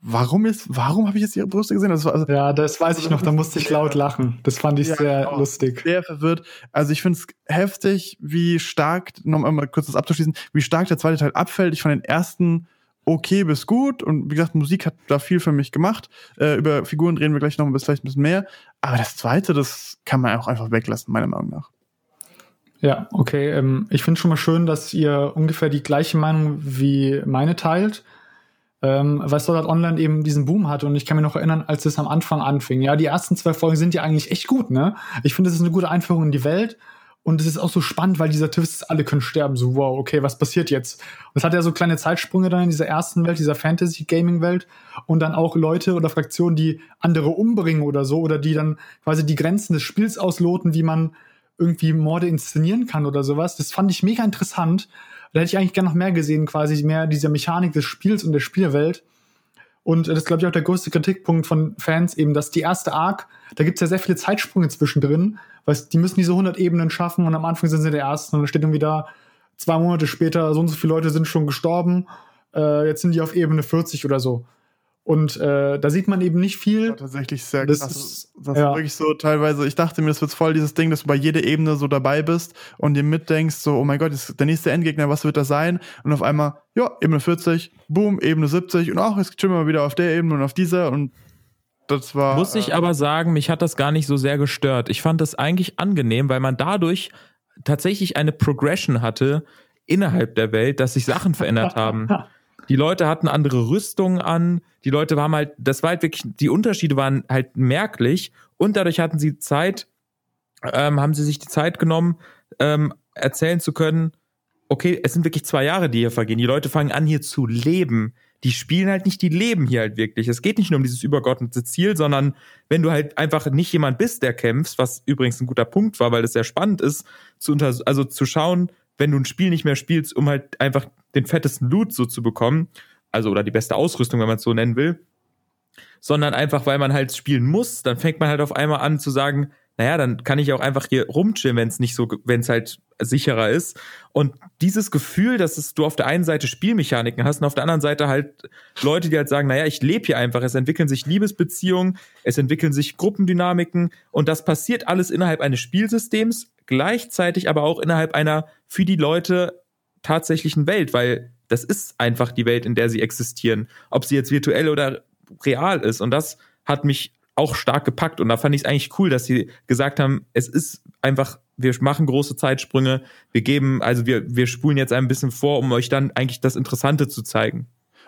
warum ist, warum habe ich jetzt ihre Brüste gesehen? Das war, also, ja, das weiß ich noch, da musste ich laut lachen. Das fand ich ja, sehr genau, lustig. Sehr verwirrt. Also ich finde es heftig, wie stark, noch einmal kurz das abzuschließen, wie stark der zweite Teil abfällt. Ich fand den ersten okay bis gut und wie gesagt, Musik hat da viel für mich gemacht. Äh, über Figuren reden wir gleich noch ein bisschen, vielleicht ein bisschen mehr. Aber das zweite, das kann man auch einfach weglassen, meiner Meinung nach. Ja, okay. Ähm, ich finde schon mal schön, dass ihr ungefähr die gleiche Meinung wie meine teilt ähm, weil Sword Art Online eben diesen Boom hatte und ich kann mich noch erinnern, als es am Anfang anfing. Ja, die ersten zwei Folgen sind ja eigentlich echt gut, ne? Ich finde, das ist eine gute Einführung in die Welt und es ist auch so spannend, weil dieser Twist ist, alle können sterben. So, wow, okay, was passiert jetzt? Und es hat ja so kleine Zeitsprünge dann in dieser ersten Welt, dieser Fantasy-Gaming-Welt und dann auch Leute oder Fraktionen, die andere umbringen oder so oder die dann quasi die Grenzen des Spiels ausloten, wie man irgendwie Morde inszenieren kann oder sowas. Das fand ich mega interessant da hätte ich eigentlich gerne noch mehr gesehen, quasi mehr dieser Mechanik des Spiels und der Spielwelt. Und das ist, glaube ich, auch der größte Kritikpunkt von Fans eben, dass die erste Arc, da gibt es ja sehr viele Zeitsprünge zwischendrin, weil die müssen diese 100 Ebenen schaffen und am Anfang sind sie der Ersten und dann steht irgendwie da, zwei Monate später, so und so viele Leute sind schon gestorben, äh, jetzt sind die auf Ebene 40 oder so. Und äh, da sieht man eben nicht viel. Ja, tatsächlich sehr das krass. Ist, das ja. ist wirklich so teilweise, ich dachte mir, das wird voll dieses Ding, dass du bei jeder Ebene so dabei bist und dir mitdenkst, so, oh mein Gott, ist der nächste Endgegner, was wird das sein? Und auf einmal, ja, Ebene 40, boom, Ebene 70 und auch, jetzt chillen wir mal wieder auf der Ebene und auf dieser und das war. Muss ich äh, aber sagen, mich hat das gar nicht so sehr gestört. Ich fand das eigentlich angenehm, weil man dadurch tatsächlich eine Progression hatte innerhalb der Welt, dass sich Sachen verändert haben. Die Leute hatten andere Rüstungen an. Die Leute waren halt, das war halt wirklich, die Unterschiede waren halt merklich und dadurch hatten sie Zeit, ähm, haben sie sich die Zeit genommen, ähm, erzählen zu können, okay, es sind wirklich zwei Jahre, die hier vergehen. Die Leute fangen an, hier zu leben. Die spielen halt nicht, die leben hier halt wirklich. Es geht nicht nur um dieses übergeordnete Ziel, sondern wenn du halt einfach nicht jemand bist, der kämpft, was übrigens ein guter Punkt war, weil das sehr spannend ist, zu unter also zu schauen, wenn du ein Spiel nicht mehr spielst, um halt einfach den fettesten Loot so zu bekommen, also oder die beste Ausrüstung, wenn man es so nennen will, sondern einfach, weil man halt spielen muss, dann fängt man halt auf einmal an zu sagen, naja, dann kann ich auch einfach hier rumchillen, wenn es nicht so, wenn es halt sicherer ist. Und dieses Gefühl, dass es, du auf der einen Seite Spielmechaniken hast und auf der anderen Seite halt Leute, die halt sagen, naja, ich lebe hier einfach, es entwickeln sich Liebesbeziehungen, es entwickeln sich Gruppendynamiken und das passiert alles innerhalb eines Spielsystems, gleichzeitig aber auch innerhalb einer für die Leute tatsächlichen Welt, weil das ist einfach die Welt, in der sie existieren, ob sie jetzt virtuell oder real ist. Und das hat mich auch stark gepackt. Und da fand ich es eigentlich cool, dass sie gesagt haben, es ist einfach, wir machen große Zeitsprünge, wir geben, also wir, wir spulen jetzt ein bisschen vor, um euch dann eigentlich das Interessante zu zeigen.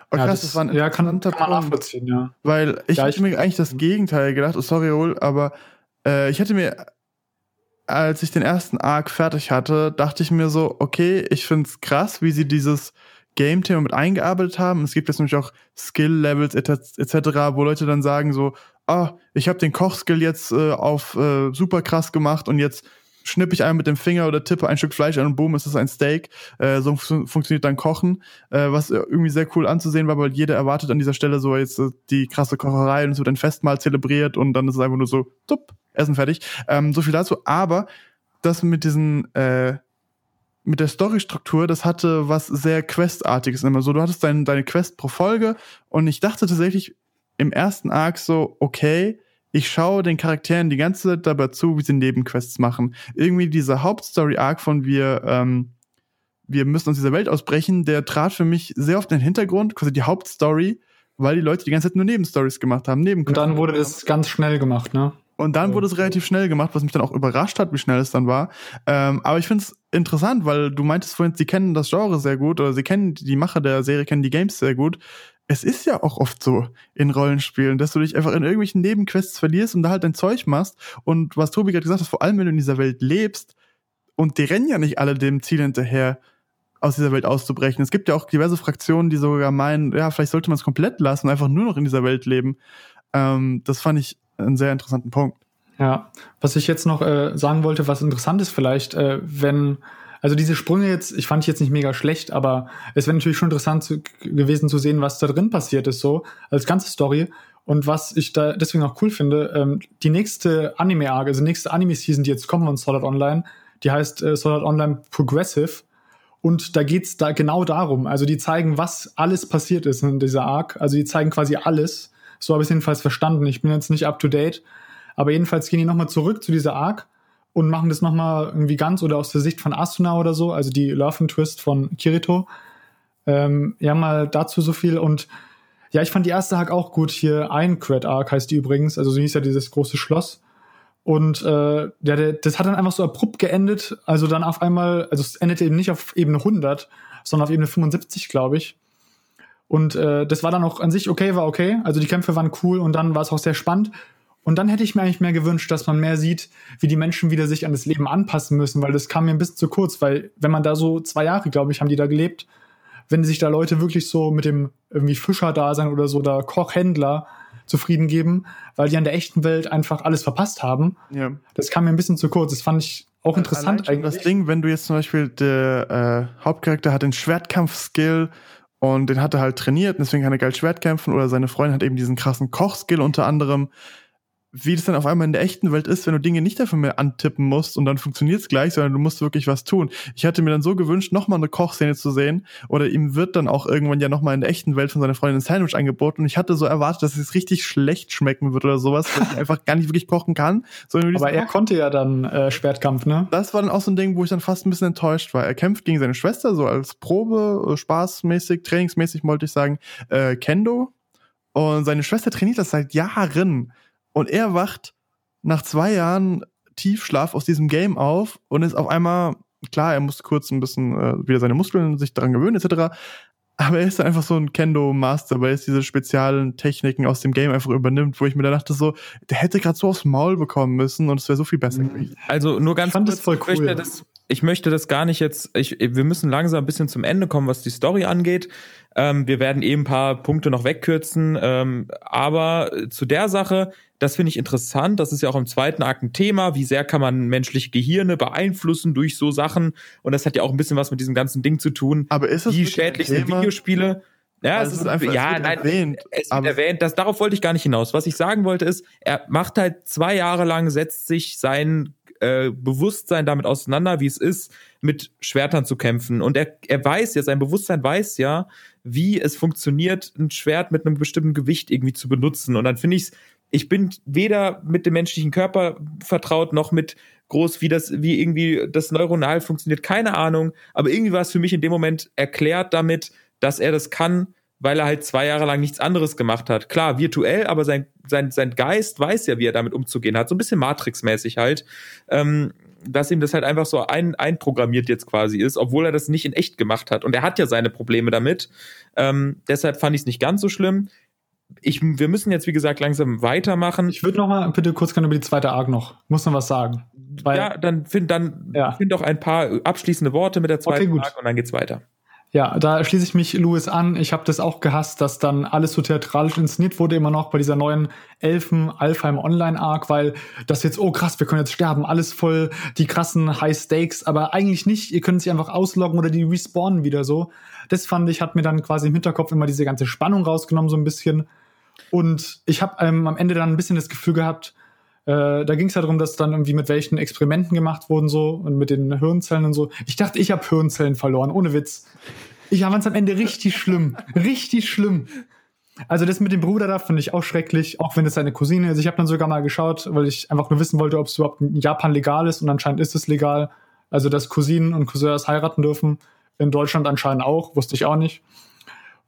Oh, krass, ja, das, das war ein ja, kann, kann man nachvollziehen, ja. Weil ich ja, hätte mir eigentlich das Gegenteil gedacht, oh, sorry, Raoul, aber äh, ich hätte mir als ich den ersten Arc fertig hatte, dachte ich mir so, okay, ich find's krass, wie sie dieses Game-Thema mit eingearbeitet haben. Es gibt jetzt nämlich auch Skill-Levels etc., wo Leute dann sagen so, ah, ich habe den Kochskill jetzt äh, auf äh, super krass gemacht und jetzt schnippe ich einmal mit dem Finger oder tippe ein Stück Fleisch an und boom, ist es ein Steak. Äh, so fun funktioniert dann Kochen, äh, was irgendwie sehr cool anzusehen war, weil jeder erwartet an dieser Stelle so jetzt äh, die krasse Kocherei und es wird ein Festmahl zelebriert und dann ist es einfach nur so, tupp, Essen fertig. Ähm, so viel dazu. Aber das mit diesen, äh, mit der Storystruktur, das hatte was sehr Questartiges immer so. Du hattest dein, deine Quest pro Folge und ich dachte tatsächlich im ersten Arc so, okay, ich schaue den Charakteren die ganze Zeit dabei zu, wie sie Nebenquests machen. Irgendwie dieser Hauptstory-Arc von wir, ähm, wir müssen aus dieser Welt ausbrechen, der trat für mich sehr oft in den Hintergrund, quasi die Hauptstory, weil die Leute die ganze Zeit nur Nebenstories gemacht haben. Und dann wurde das ganz schnell gemacht, ne? Und dann wurde es relativ schnell gemacht, was mich dann auch überrascht hat, wie schnell es dann war. Ähm, aber ich finde es interessant, weil du meintest vorhin, sie kennen das Genre sehr gut oder sie kennen die Macher der Serie, kennen die Games sehr gut. Es ist ja auch oft so in Rollenspielen, dass du dich einfach in irgendwelchen Nebenquests verlierst und da halt dein Zeug machst. Und was Tobi gerade gesagt hat, vor allem wenn du in dieser Welt lebst, und die rennen ja nicht alle dem Ziel hinterher, aus dieser Welt auszubrechen. Es gibt ja auch diverse Fraktionen, die sogar meinen, ja, vielleicht sollte man es komplett lassen, einfach nur noch in dieser Welt leben. Ähm, das fand ich einen sehr interessanten Punkt. Ja, was ich jetzt noch äh, sagen wollte, was interessant ist vielleicht, äh, wenn also diese Sprünge jetzt, ich fand ich jetzt nicht mega schlecht, aber es wäre natürlich schon interessant zu, gewesen zu sehen, was da drin passiert ist, so als ganze Story. Und was ich da deswegen auch cool finde, ähm, die nächste Anime-Arc, also die nächste Anime-Season, die jetzt kommt von Sword Art Online, die heißt äh, Sword Art Online Progressive. Und da geht's da genau darum. Also die zeigen, was alles passiert ist in dieser Arc. Also die zeigen quasi alles. So habe ich es jedenfalls verstanden. Ich bin jetzt nicht up to date. Aber jedenfalls gehen die nochmal zurück zu dieser Arc und machen das nochmal irgendwie ganz oder aus der Sicht von Asuna oder so, also die Love and Twist von Kirito. Ähm, ja, mal dazu so viel. Und ja, ich fand die erste Arc auch gut. Hier Eincred Arc heißt die übrigens. Also so hieß ja dieses große Schloss. Und äh, ja, der, das hat dann einfach so abrupt geendet. Also dann auf einmal, also es endete eben nicht auf Ebene 100, sondern auf Ebene 75, glaube ich. Und äh, das war dann auch an sich okay, war okay. Also die Kämpfe waren cool und dann war es auch sehr spannend. Und dann hätte ich mir eigentlich mehr gewünscht, dass man mehr sieht, wie die Menschen wieder sich an das Leben anpassen müssen, weil das kam mir ein bisschen zu kurz, weil wenn man da so zwei Jahre, glaube ich, haben die da gelebt, wenn sich da Leute wirklich so mit dem irgendwie Fischer-Dasein oder so, da Kochhändler zufrieden geben, weil die an der echten Welt einfach alles verpasst haben. Ja. Das kam mir ein bisschen zu kurz. Das fand ich auch interessant eigentlich. Das Ding, wenn du jetzt zum Beispiel der äh, Hauptcharakter hat den Schwertkampf-Skill und den hat er halt trainiert, deswegen kann er geil Schwert kämpfen oder seine Freundin hat eben diesen krassen Koch-Skill unter anderem wie das dann auf einmal in der echten Welt ist, wenn du Dinge nicht dafür mehr antippen musst und dann funktioniert es gleich, sondern du musst wirklich was tun. Ich hatte mir dann so gewünscht, nochmal eine Kochszene zu sehen oder ihm wird dann auch irgendwann ja nochmal in der echten Welt von seiner Freundin ein Sandwich angeboten und ich hatte so erwartet, dass es richtig schlecht schmecken wird oder sowas, weil ich einfach gar nicht wirklich kochen kann. Aber er konnte ja dann äh, Schwertkampf, ne? Das war dann auch so ein Ding, wo ich dann fast ein bisschen enttäuscht war. Er kämpft gegen seine Schwester, so als Probe, äh, spaßmäßig, trainingsmäßig wollte ich sagen, äh, Kendo. Und seine Schwester trainiert das seit Jahren. Und er wacht nach zwei Jahren Tiefschlaf aus diesem Game auf und ist auf einmal, klar, er muss kurz ein bisschen äh, wieder seine Muskeln sich daran gewöhnen, etc. Aber er ist einfach so ein Kendo-Master, weil er diese speziellen Techniken aus dem Game einfach übernimmt, wo ich mir da dachte, so, der hätte gerade so aufs Maul bekommen müssen und es wäre so viel besser gewesen. Also nur ganz kurz, das voll cool. Ich möchte das, ich möchte das gar nicht jetzt, ich, wir müssen langsam ein bisschen zum Ende kommen, was die Story angeht. Ähm, wir werden eben ein paar Punkte noch wegkürzen. Ähm, aber zu der Sache, das finde ich interessant. Das ist ja auch im zweiten Akt ein Thema. Wie sehr kann man menschliche Gehirne beeinflussen durch so Sachen? Und das hat ja auch ein bisschen was mit diesem ganzen Ding zu tun. Aber ist es Wie schädlich sind Videospiele? Ja, es, es ist einfach, ja, es nein, erwähnt, es wird erwähnt. Das, darauf wollte ich gar nicht hinaus. Was ich sagen wollte ist, er macht halt zwei Jahre lang, setzt sich sein äh, Bewusstsein damit auseinander, wie es ist, mit Schwertern zu kämpfen. Und er, er weiß ja, sein Bewusstsein weiß ja, wie es funktioniert, ein Schwert mit einem bestimmten Gewicht irgendwie zu benutzen. Und dann finde ich es, ich bin weder mit dem menschlichen Körper vertraut, noch mit groß, wie das, wie irgendwie das neuronal funktioniert, keine Ahnung. Aber irgendwie war es für mich in dem Moment erklärt damit, dass er das kann, weil er halt zwei Jahre lang nichts anderes gemacht hat. Klar, virtuell, aber sein, sein, sein Geist weiß ja, wie er damit umzugehen hat. So ein bisschen Matrix-mäßig halt. Ähm, dass ihm das halt einfach so ein, einprogrammiert jetzt quasi ist, obwohl er das nicht in echt gemacht hat. Und er hat ja seine Probleme damit. Ähm, deshalb fand ich es nicht ganz so schlimm. Ich, wir müssen jetzt, wie gesagt, langsam weitermachen. Ich würde noch mal bitte kurz gerne über die zweite Arc noch. Muss noch was sagen. Weil, ja, dann find dann ja. find doch ein paar abschließende Worte mit der zweiten okay, Arc und dann geht's weiter. Ja, da schließe ich mich Louis an. Ich habe das auch gehasst, dass dann alles so theatralisch inszeniert wurde, immer noch bei dieser neuen Elfen Alfheim Online Arc, weil das jetzt, oh krass, wir können jetzt sterben, alles voll die krassen High Stakes, aber eigentlich nicht. Ihr könnt sich einfach ausloggen oder die respawnen wieder so. Das fand ich, hat mir dann quasi im Hinterkopf immer diese ganze Spannung rausgenommen, so ein bisschen. Und ich habe ähm, am Ende dann ein bisschen das Gefühl gehabt, äh, da ging es ja darum, dass dann irgendwie mit welchen Experimenten gemacht wurden so und mit den Hirnzellen und so. Ich dachte, ich habe Hirnzellen verloren, ohne Witz. Ich fand es am Ende richtig schlimm. Richtig schlimm. Also das mit dem Bruder da finde ich auch schrecklich, auch wenn es seine Cousine ist. Ich habe dann sogar mal geschaut, weil ich einfach nur wissen wollte, ob es überhaupt in Japan legal ist und anscheinend ist es legal. Also dass Cousinen und Cousins heiraten dürfen. In Deutschland anscheinend auch, wusste ich auch nicht.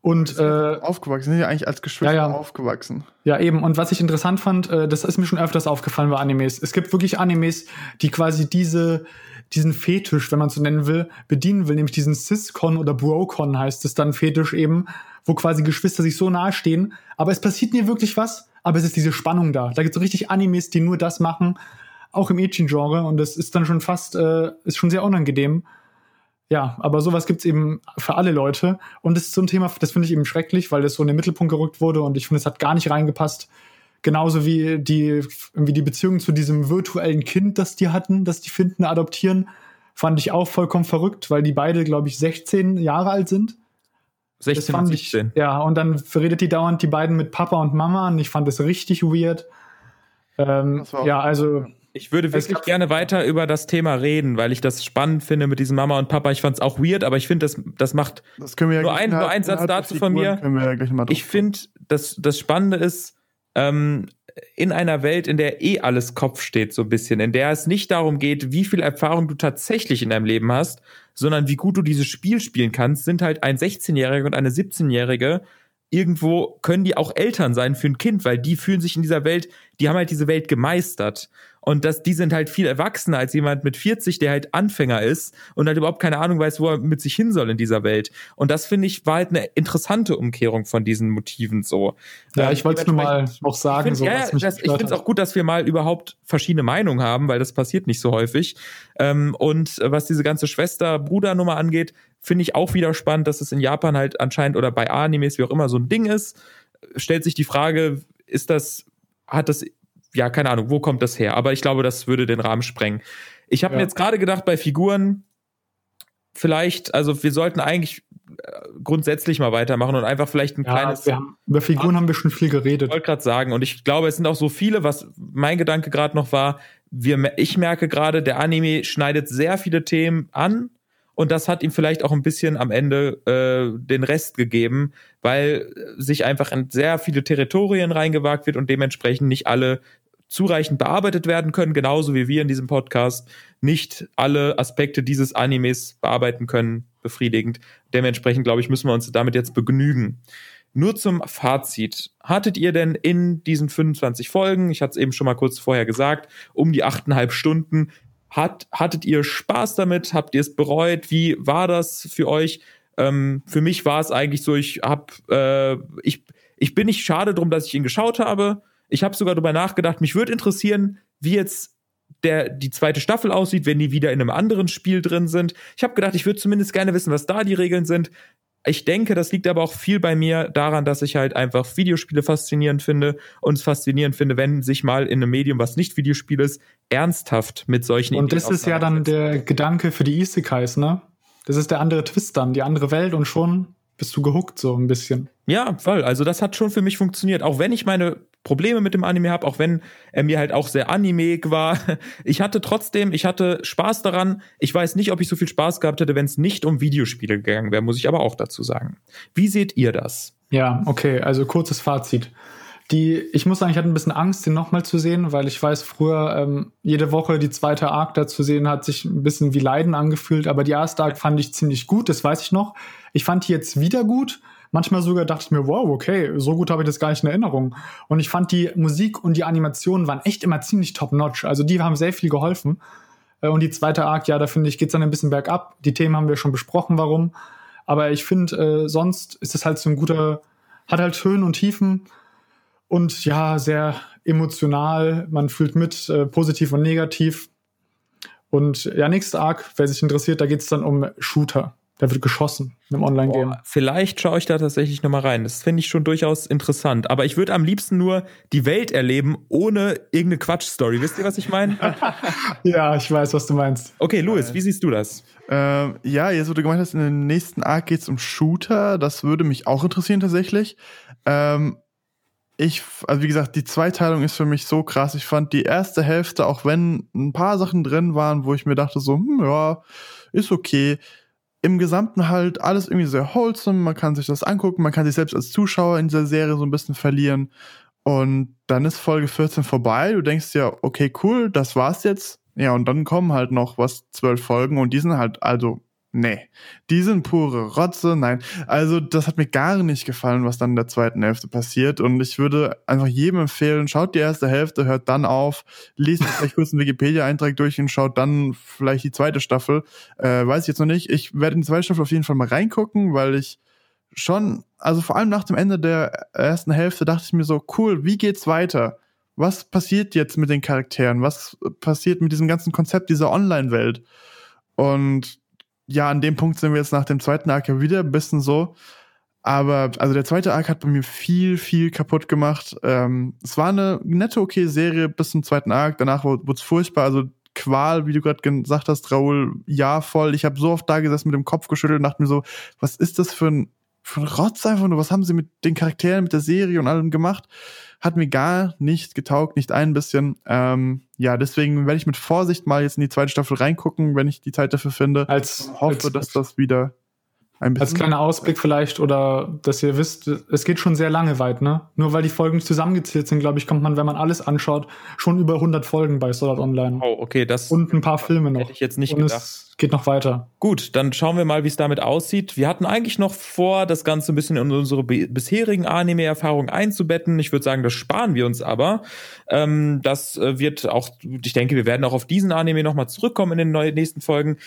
Und äh, aufgewachsen, sind ja eigentlich als Geschwister ja, ja. aufgewachsen. Ja, eben. Und was ich interessant fand, äh, das ist mir schon öfters aufgefallen bei Animes. Es gibt wirklich Animes, die quasi diese diesen Fetisch, wenn man so nennen will, bedienen will, nämlich diesen Ciscon oder Brocon heißt es dann Fetisch eben, wo quasi Geschwister sich so nahe stehen, aber es passiert nie wirklich was, aber es ist diese Spannung da. Da gibt es so richtig Animes, die nur das machen, auch im Echin-Genre und das ist dann schon fast, äh, ist schon sehr unangenehm. Ja, aber sowas gibt's eben für alle Leute. Und das ist so ein Thema, das finde ich eben schrecklich, weil das so in den Mittelpunkt gerückt wurde und ich finde, es hat gar nicht reingepasst. Genauso wie die, wie die Beziehung zu diesem virtuellen Kind, das die hatten, das die finden, adoptieren, fand ich auch vollkommen verrückt, weil die beide, glaube ich, 16 Jahre alt sind. 16 und 17. Ich, ja, und dann redet die dauernd die beiden mit Papa und Mama und ich fand das richtig weird. Ähm, ja, also ich würde wirklich gerne weiter über das Thema reden, weil ich das spannend finde mit diesem Mama und Papa. Ich fand es auch weird, aber ich finde, das, das macht das können wir ja nur, ein, nur ein Satz dazu von mir. Ja ich finde, das, das Spannende ist, ähm, in einer Welt, in der eh alles Kopf steht, so ein bisschen, in der es nicht darum geht, wie viel Erfahrung du tatsächlich in deinem Leben hast, sondern wie gut du dieses Spiel spielen kannst, sind halt ein 16-Jähriger und eine 17-Jährige irgendwo können die auch Eltern sein für ein Kind, weil die fühlen sich in dieser Welt, die haben halt diese Welt gemeistert. Und das, die sind halt viel erwachsener als jemand mit 40, der halt Anfänger ist und halt überhaupt keine Ahnung weiß, wo er mit sich hin soll in dieser Welt. Und das finde ich war halt eine interessante Umkehrung von diesen Motiven so. Ja, ähm, ich wollte es nur mal noch sagen. Ich finde so, ja, ich finde es auch gut, dass wir mal überhaupt verschiedene Meinungen haben, weil das passiert nicht so häufig. Ähm, und was diese ganze Schwester-Bruder-Nummer angeht, finde ich auch wieder spannend, dass es in Japan halt anscheinend oder bei Animes, wie auch immer, so ein Ding ist. Stellt sich die Frage, ist das, hat das ja, keine Ahnung, wo kommt das her? Aber ich glaube, das würde den Rahmen sprengen. Ich habe ja. mir jetzt gerade gedacht, bei Figuren, vielleicht, also wir sollten eigentlich äh, grundsätzlich mal weitermachen und einfach vielleicht ein ja, kleines. Haben, über Figuren haben wir schon viel geredet. Ich wollte gerade sagen, und ich glaube, es sind auch so viele, was mein Gedanke gerade noch war, wir, ich merke gerade, der Anime schneidet sehr viele Themen an und das hat ihm vielleicht auch ein bisschen am Ende äh, den Rest gegeben, weil sich einfach in sehr viele Territorien reingewagt wird und dementsprechend nicht alle zureichend bearbeitet werden können, genauso wie wir in diesem Podcast nicht alle Aspekte dieses Animes bearbeiten können, befriedigend. Dementsprechend, glaube ich, müssen wir uns damit jetzt begnügen. Nur zum Fazit. Hattet ihr denn in diesen 25 Folgen, ich hatte es eben schon mal kurz vorher gesagt, um die achteinhalb Stunden hat, hattet ihr Spaß damit? Habt ihr es bereut? Wie war das für euch? Ähm, für mich war es eigentlich so, ich hab, äh, ich, ich bin nicht schade drum, dass ich ihn geschaut habe. Ich habe sogar darüber nachgedacht, mich würde interessieren, wie jetzt der, die zweite Staffel aussieht, wenn die wieder in einem anderen Spiel drin sind. Ich habe gedacht, ich würde zumindest gerne wissen, was da die Regeln sind. Ich denke, das liegt aber auch viel bei mir daran, dass ich halt einfach Videospiele faszinierend finde und es faszinierend finde, wenn sich mal in einem Medium, was nicht Videospiel ist, ernsthaft mit solchen Und Ideen das ist ja dann der Gedanke für die Isekais, ne? Das ist der andere Twist dann, die andere Welt und schon bist du gehuckt so ein bisschen. Ja, voll. Also das hat schon für mich funktioniert. Auch wenn ich meine Probleme mit dem Anime habe, auch wenn er mir halt auch sehr animeig war. Ich hatte trotzdem, ich hatte Spaß daran. Ich weiß nicht, ob ich so viel Spaß gehabt hätte, wenn es nicht um Videospiele gegangen wäre, muss ich aber auch dazu sagen. Wie seht ihr das? Ja, okay, also kurzes Fazit. Die, ich muss sagen, ich hatte ein bisschen Angst, den nochmal zu sehen, weil ich weiß, früher ähm, jede Woche die zweite Arc da zu sehen, hat sich ein bisschen wie Leiden angefühlt. Aber die erste Arc fand ich ziemlich gut, das weiß ich noch. Ich fand die jetzt wieder gut Manchmal sogar dachte ich mir, wow, okay, so gut habe ich das gar nicht in Erinnerung. Und ich fand die Musik und die Animationen waren echt immer ziemlich top-notch. Also die haben sehr viel geholfen. Äh, und die zweite Arc, ja, da finde ich, geht es dann ein bisschen bergab. Die Themen haben wir schon besprochen, warum. Aber ich finde, äh, sonst ist es halt so ein guter, hat halt Höhen und Tiefen und ja, sehr emotional. Man fühlt mit, äh, positiv und negativ. Und ja, nächste Arc, wer sich interessiert, da geht es dann um Shooter. Da wird geschossen einem Online-Game. Vielleicht schaue ich da tatsächlich nochmal rein. Das finde ich schon durchaus interessant. Aber ich würde am liebsten nur die Welt erleben, ohne irgendeine Quatsch-Story. Wisst ihr, was ich meine? ja, ich weiß, was du meinst. Okay, Louis, wie siehst du das? Ähm, ja, jetzt, wo du gemeint hast, in dem nächsten Arc geht es um Shooter. Das würde mich auch interessieren tatsächlich. Ähm, ich, also wie gesagt, die Zweiteilung ist für mich so krass. Ich fand die erste Hälfte, auch wenn ein paar Sachen drin waren, wo ich mir dachte so, hm, ja, ist okay im Gesamten halt alles irgendwie sehr wholesome, man kann sich das angucken, man kann sich selbst als Zuschauer in dieser Serie so ein bisschen verlieren. Und dann ist Folge 14 vorbei, du denkst ja, okay, cool, das war's jetzt. Ja, und dann kommen halt noch was, zwölf Folgen und die sind halt also Nee, die sind pure Rotze. Nein, also das hat mir gar nicht gefallen, was dann in der zweiten Hälfte passiert. Und ich würde einfach jedem empfehlen, schaut die erste Hälfte, hört dann auf, liest vielleicht kurz einen Wikipedia-Eintrag durch und schaut dann vielleicht die zweite Staffel. Äh, weiß ich jetzt noch nicht. Ich werde in die zweite Staffel auf jeden Fall mal reingucken, weil ich schon, also vor allem nach dem Ende der ersten Hälfte dachte ich mir so, cool, wie geht's weiter? Was passiert jetzt mit den Charakteren? Was passiert mit diesem ganzen Konzept dieser Online-Welt? Und ja, an dem Punkt sind wir jetzt nach dem zweiten Arc ja wieder ein bisschen so. Aber also der zweite Arc hat bei mir viel, viel kaputt gemacht. Ähm, es war eine nette, okay Serie bis zum zweiten Arc. Danach wurde es furchtbar. Also Qual, wie du gerade gesagt hast, Raoul, ja voll. Ich habe so oft da gesessen mit dem Kopf geschüttelt und dachte mir so, was ist das für ein, für ein Rotz einfach nur? Was haben sie mit den Charakteren, mit der Serie und allem gemacht? Hat mir gar nicht getaugt, nicht ein bisschen. Ähm, ja, deswegen werde ich mit Vorsicht mal jetzt in die zweite Staffel reingucken, wenn ich die Zeit dafür finde. Als, hoffe, als, dass das wieder. Als kleiner Ausblick vielleicht oder dass ihr wisst, es geht schon sehr lange weit, ne? Nur weil die Folgen zusammengezählt sind, glaube ich, kommt man, wenn man alles anschaut, schon über 100 Folgen bei Sword Online. Oh, okay, das. Und ein paar Filme noch. Hätte ich jetzt nicht Und gedacht. Es geht noch weiter. Gut, dann schauen wir mal, wie es damit aussieht. Wir hatten eigentlich noch vor, das Ganze ein bisschen in unsere bisherigen Anime-Erfahrungen einzubetten. Ich würde sagen, das sparen wir uns aber. Ähm, das äh, wird auch, ich denke, wir werden auch auf diesen Anime nochmal zurückkommen in den nächsten Folgen.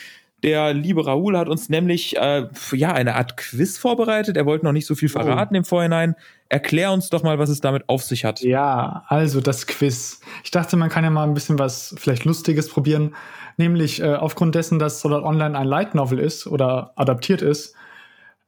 Der liebe Raoul hat uns nämlich äh, ja eine Art Quiz vorbereitet. Er wollte noch nicht so viel oh. verraten oh. im Vorhinein. Erklär uns doch mal, was es damit auf sich hat. Ja, also das Quiz. Ich dachte, man kann ja mal ein bisschen was vielleicht Lustiges probieren. Nämlich äh, aufgrund dessen, dass Sword Online ein Light Novel ist oder adaptiert ist,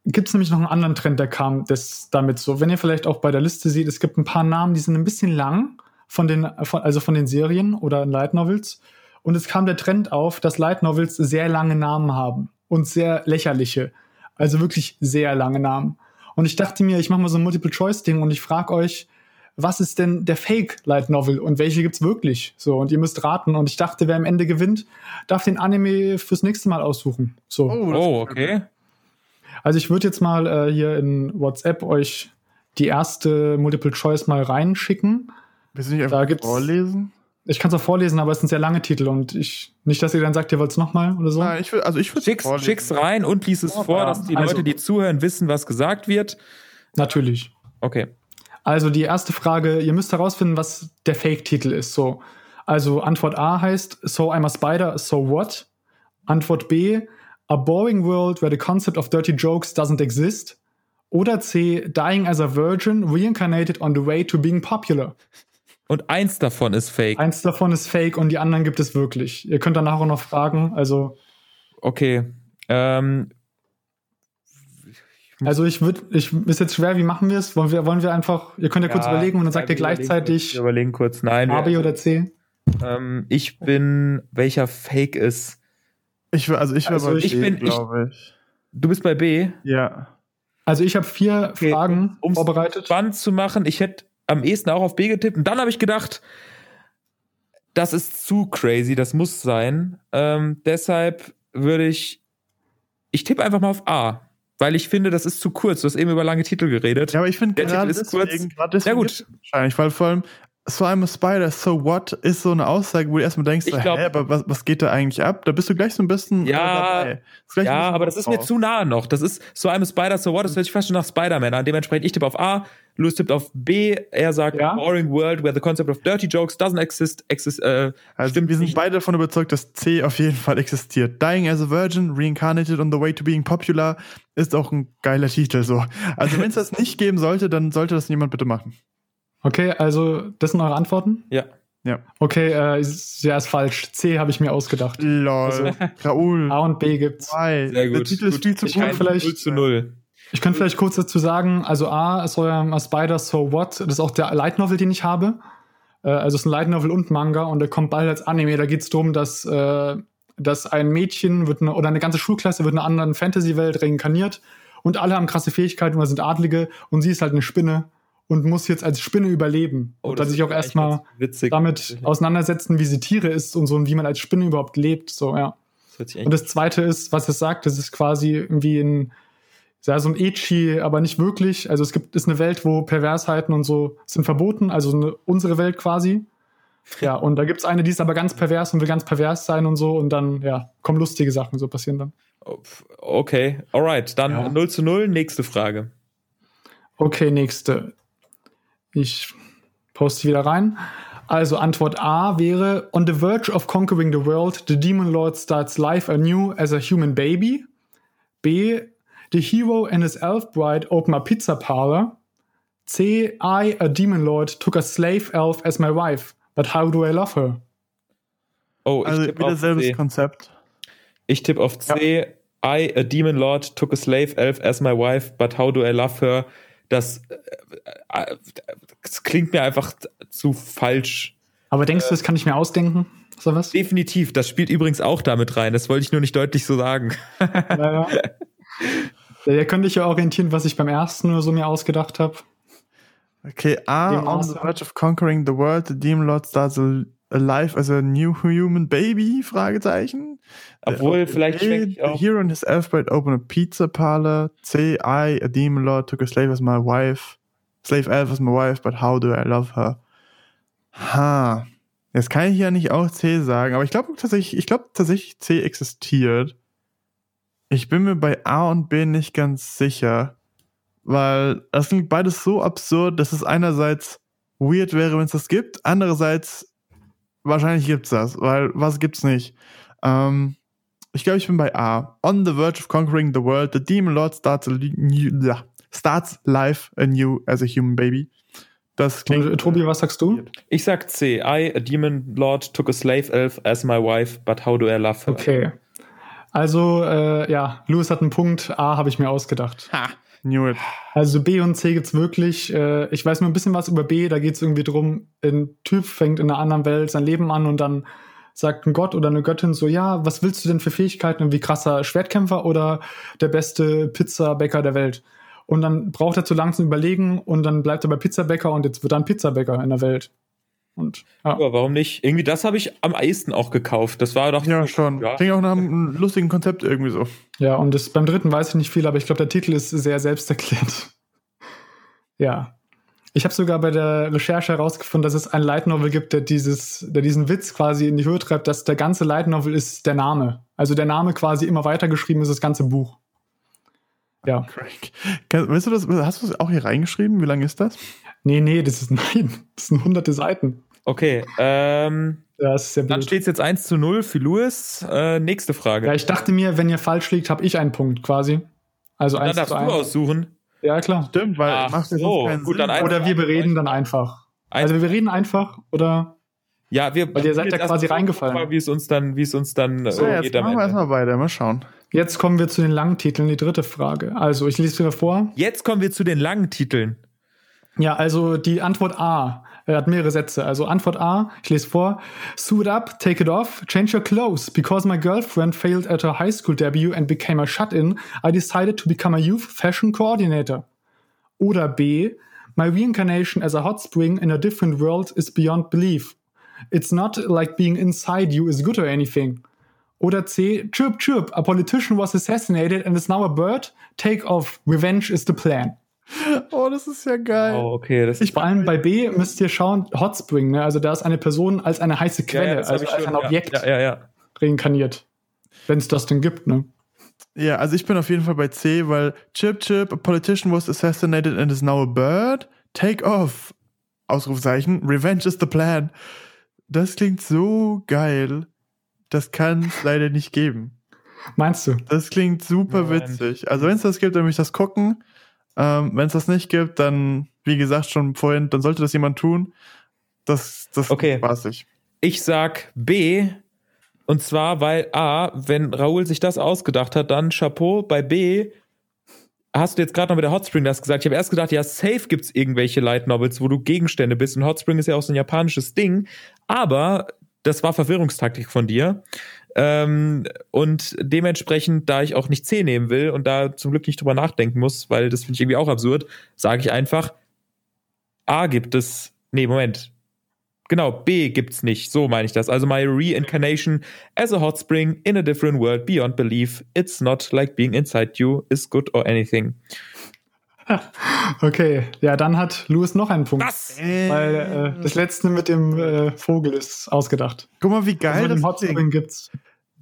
gibt es nämlich noch einen anderen Trend, der kam das damit so. Wenn ihr vielleicht auch bei der Liste seht, es gibt ein paar Namen, die sind ein bisschen lang von den, von, also von den Serien oder Light Novels. Und es kam der Trend auf, dass Light Novels sehr lange Namen haben und sehr lächerliche. Also wirklich sehr lange Namen. Und ich dachte mir, ich mache mal so ein Multiple-Choice-Ding und ich frage euch, was ist denn der Fake Light Novel und welche gibt's wirklich? So, und ihr müsst raten. Und ich dachte, wer am Ende gewinnt, darf den Anime fürs nächste Mal aussuchen. So. Oh, oh okay. Also ich würde jetzt mal äh, hier in WhatsApp euch die erste Multiple Choice mal reinschicken. Willst du nicht einfach da vorlesen? Ich kann es auch vorlesen, aber es sind sehr lange Titel und ich nicht, dass ihr dann sagt, ihr wollt es nochmal oder so. Nein, ich will, also ich schick's, schick's rein und lies es oh, vor, dass die also, Leute, die zuhören, wissen, was gesagt wird. Natürlich. Okay. Also die erste Frage, ihr müsst herausfinden, was der Fake-Titel ist. So, also Antwort A heißt So I'm a Spider, so what? Antwort B, A boring world where the concept of dirty jokes doesn't exist. Oder C, Dying as a Virgin, reincarnated on the way to being popular. Und eins davon ist fake. Eins davon ist fake und die anderen gibt es wirklich. Ihr könnt danach auch noch fragen. Also. Okay. Ähm, also ich würde, ich ist jetzt schwer, wie machen wir es? Wollen wir, wollen wir einfach, ihr könnt ja, ja kurz überlegen und dann sagt ihr gleichzeitig. Überlegen kurz, nein. A, B oder C? Ähm, ich bin, welcher Fake ist. Ich also ich, also bei ich B, glaube ich. Du bist bei B? Ja. Also ich habe vier okay. Fragen um, vorbereitet. Spannend zu machen, ich hätte am ehesten auch auf B getippt. Und dann habe ich gedacht, das ist zu crazy, das muss sein. Ähm, deshalb würde ich, ich tippe einfach mal auf A. Weil ich finde, das ist zu kurz. Du hast eben über lange Titel geredet. Ja, aber ich finde gerade ist deswegen, kurz. Ja, gut. Wahrscheinlich, weil vor allem So I'm a Spider, so what ist so eine Aussage, wo du erstmal denkst, ich glaub, hä, aber was, was geht da eigentlich ab? Da bist du gleich so ein bisschen ja, dabei. Ja, aber das ist mir zu nah noch. Das ist So I'm a Spider, so what, das hört sich fast schon nach Spider-Man an. Dementsprechend, ich tippe auf A, Louis tippt auf B, er sagt ja? Boring World, where the concept of dirty jokes doesn't exist. exist äh, also stimmt wir sind nicht. beide davon überzeugt, dass C auf jeden Fall existiert. Dying as a Virgin, Reincarnated on the Way to Being Popular ist auch ein geiler Titel so. Also wenn es das nicht geben sollte, dann sollte das niemand bitte machen. Okay, also das sind eure Antworten? Ja. Ja. Okay, äh, ja, ist falsch. C habe ich mir ausgedacht. Lol. Also, Raoul. A und B gibt's. Sehr gut. Der Titel ist viel zu ich gut. Vielleicht, 0 zu 0. Ich könnte vielleicht kurz dazu sagen, also A ist euer A Spider So What, das ist auch der Light Novel, den ich habe. Äh, also es ist ein Light Novel und Manga und der kommt bald als Anime. Da geht es darum, dass, äh, dass ein Mädchen wird eine, oder eine ganze Schulklasse wird in einer anderen Fantasy-Welt reinkarniert und alle haben krasse Fähigkeiten oder sind Adlige und sie ist halt eine Spinne und muss jetzt als Spinne überleben. Oh, und sich auch erstmal damit auseinandersetzen, wie sie Tiere ist und so und wie man als Spinne überhaupt lebt. So, ja. Das und das zweite ist, was es sagt, das ist quasi irgendwie ein, ja, so ein Echi, aber nicht wirklich. Also es gibt, ist eine Welt, wo Perversheiten und so sind verboten, also eine, unsere Welt quasi. Ja, und da gibt es eine, die ist aber ganz pervers und will ganz pervers sein und so und dann, ja, kommen lustige Sachen so passieren dann. Okay, alright, dann ja. 0 zu 0, nächste Frage. Okay, nächste. Ich poste wieder rein. Also Antwort A wäre, on the verge of conquering the world, the Demon Lord starts life anew as a human baby. B, the hero and his elf bride open a pizza parlor. C, I, a demon lord, took a slave elf as my wife, but how do I love her? Oh, ich also wieder selbes Konzept. Ich tippe auf C. Ja. I, a demon lord, took a slave elf as my wife, but how do I love her? Das, äh, äh, das klingt mir einfach zu falsch. Aber denkst du, das kann ich mir ausdenken? So was? Definitiv. Das spielt übrigens auch damit rein. Das wollte ich nur nicht deutlich so sagen. Naja. Da könnte ich ja orientieren, was ich beim ersten nur so mir ausgedacht habe. Okay, A, on the verge of conquering the world, the Demon Lord starts alive as a new human baby? Fragezeichen. Obwohl, uh, vielleicht A, auch. Hero and his elf bride open a pizza parlor. C, I, a Demon Lord, took a slave as my wife. Slave elf as my wife, but how do I love her? Ha. Jetzt kann ich ja nicht auch C sagen, aber ich glaube tatsächlich, ich glaube tatsächlich C existiert. Ich bin mir bei A und B nicht ganz sicher, weil das klingt beides so absurd, dass es einerseits weird wäre, wenn es das gibt, andererseits wahrscheinlich gibt's das, weil was gibt's nicht? Ähm, ich glaube, ich bin bei A. On the verge of conquering the world, the demon lord starts, a new, starts life anew as a human baby. Das klingt. Und, Tobi, was sagst du? Ich sag C. I, a demon lord, took a slave elf as my wife, but how do I love her? Okay. Also, äh, ja, Louis hat einen Punkt. A habe ich mir ausgedacht. Ha, knew it. Also B und C gibt's wirklich. Äh, ich weiß nur ein bisschen was über B. Da geht's irgendwie drum, ein Typ fängt in einer anderen Welt sein Leben an und dann sagt ein Gott oder eine Göttin so, ja, was willst du denn für Fähigkeiten? Wie krasser Schwertkämpfer oder der beste Pizzabäcker der Welt? Und dann braucht er zu langsam überlegen und dann bleibt er bei Pizzabäcker und jetzt wird er ein Pizzabäcker in der Welt. Und, ja. Aber warum nicht? Irgendwie das habe ich am ehesten auch gekauft. Das war doch. Ja, schon. Ja. Klingt auch nach einem lustigen Konzept irgendwie so. Ja, und das, beim dritten weiß ich nicht viel, aber ich glaube, der Titel ist sehr selbsterklärend. ja. Ich habe sogar bei der Recherche herausgefunden, dass es ein Light Novel gibt, der, dieses, der diesen Witz quasi in die Höhe treibt, dass der ganze Light Novel ist der Name. Also der Name quasi immer weitergeschrieben ist, das ganze Buch. Ja. Craig. Du das, hast du das auch hier reingeschrieben? Wie lange ist das? Nee, nee, das ist nein. Das sind hunderte Seiten. Okay, ähm, ja, ist sehr blöd. dann steht es jetzt 1 zu 0 für Louis. Äh, nächste Frage. Ja, ich dachte mir, wenn ihr falsch liegt, habe ich einen Punkt quasi. Also dann 1 darfst zu du aussuchen. Ja, klar. Stimmt, weil Ach, macht so. keinen Gut, Sinn. Dann oder wir bereden dann einfach. Also wir reden einfach oder ja, wir weil ihr seid ja quasi reingefallen. Mal, wie es uns dann, wie es uns dann so, äh, jetzt machen wir erstmal weiter, mal schauen. Jetzt kommen wir zu den langen Titeln, die dritte Frage. Also, ich lese wieder vor. Jetzt kommen wir zu den langen Titeln. Ja, also die Antwort A er hat mehrere Sätze. Also Antwort A, ich lese vor. Suit up, take it off, change your clothes. Because my girlfriend failed at her high school debut and became a shut-in, I decided to become a youth fashion coordinator. Oder B, my reincarnation as a hot spring in a different world is beyond belief. It's not like being inside you is good or anything. Oder C, chirp chirp, a politician was assassinated and is now a bird. Take off, revenge is the plan. Oh, das ist ja geil. Oh, okay. Das ich vor allem bei B müsst ihr schauen, Hot Spring, ne? Also da ist eine Person als eine heiße Quelle, ja, ja, also als ein Objekt ja, ja, reinkarniert. Wenn es das denn gibt, ne? Ja, also ich bin auf jeden Fall bei C, weil Chip Chip, a politician was assassinated and is now a bird. Take off. Ausrufzeichen. Revenge is the plan. Das klingt so geil. Das kann es leider nicht geben. Meinst du? Das klingt super witzig. Also wenn es das gibt, dann möchte ich das gucken. Ähm, Wenn es das nicht gibt, dann, wie gesagt, schon vorhin, dann sollte das jemand tun. Das, das okay. spaßig. Ich sag B. Und zwar, weil A, wenn Raoul sich das ausgedacht hat, dann Chapeau. Bei B hast du jetzt gerade noch mit der Hotspring das gesagt. Ich habe erst gedacht, ja, safe gibt's irgendwelche Light Novels, wo du Gegenstände bist. Und Hotspring ist ja auch so ein japanisches Ding. Aber das war Verwirrungstaktik von dir. Ähm, und dementsprechend, da ich auch nicht C nehmen will und da zum Glück nicht drüber nachdenken muss, weil das finde ich irgendwie auch absurd, sage ich einfach, A gibt es, nee, Moment. Genau, B gibt's nicht, so meine ich das. Also my reincarnation as a hot spring in a different world beyond belief. It's not like being inside you is good or anything. okay, ja, dann hat Louis noch einen Punkt. Was? Weil äh, das letzte mit dem äh, Vogel ist ausgedacht. Guck mal, wie geil also, das Hot gibt's.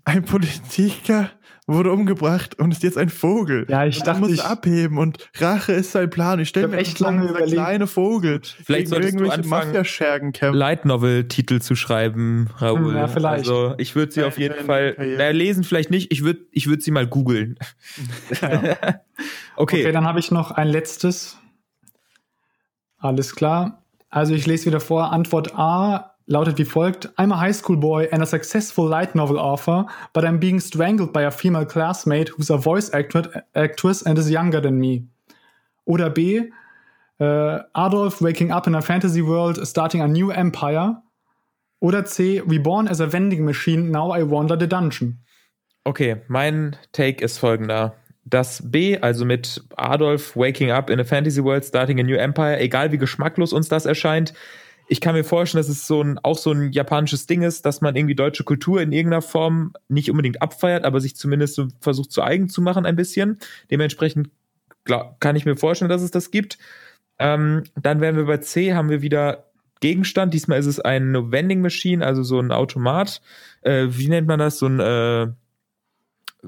Ein Politiker wurde umgebracht und ist jetzt ein Vogel. Ja, ich dachte, muss ich abheben und Rache ist sein Plan. Ich stelle mir echt lange über kleine Vogel. Vielleicht solltest du anfangen, Light Novel Titel zu schreiben, Raoul. Ja, vielleicht. Also ich würde sie auf jeden Fall na, lesen, vielleicht nicht. Ich würde, ich würde sie mal googeln. Ja. okay. Okay, dann habe ich noch ein letztes. Alles klar. Also ich lese wieder vor. Antwort A lautet wie folgt: I'm a high school boy and a successful light novel author, but I'm being strangled by a female classmate who's a voice actress and is younger than me. Oder B: uh, Adolf waking up in a fantasy world, starting a new empire. Oder C: Reborn as a vending machine, now I wander the dungeon. Okay, mein Take ist folgender. Das B, also mit Adolf waking up in a fantasy world, starting a new empire, egal wie geschmacklos uns das erscheint, ich kann mir vorstellen, dass es so ein, auch so ein japanisches Ding ist, dass man irgendwie deutsche Kultur in irgendeiner Form nicht unbedingt abfeiert, aber sich zumindest so versucht zu eigen zu machen ein bisschen. Dementsprechend glaub, kann ich mir vorstellen, dass es das gibt. Ähm, dann wären wir bei C, haben wir wieder Gegenstand. Diesmal ist es ein Vending Machine, also so ein Automat. Äh, wie nennt man das? So ein äh,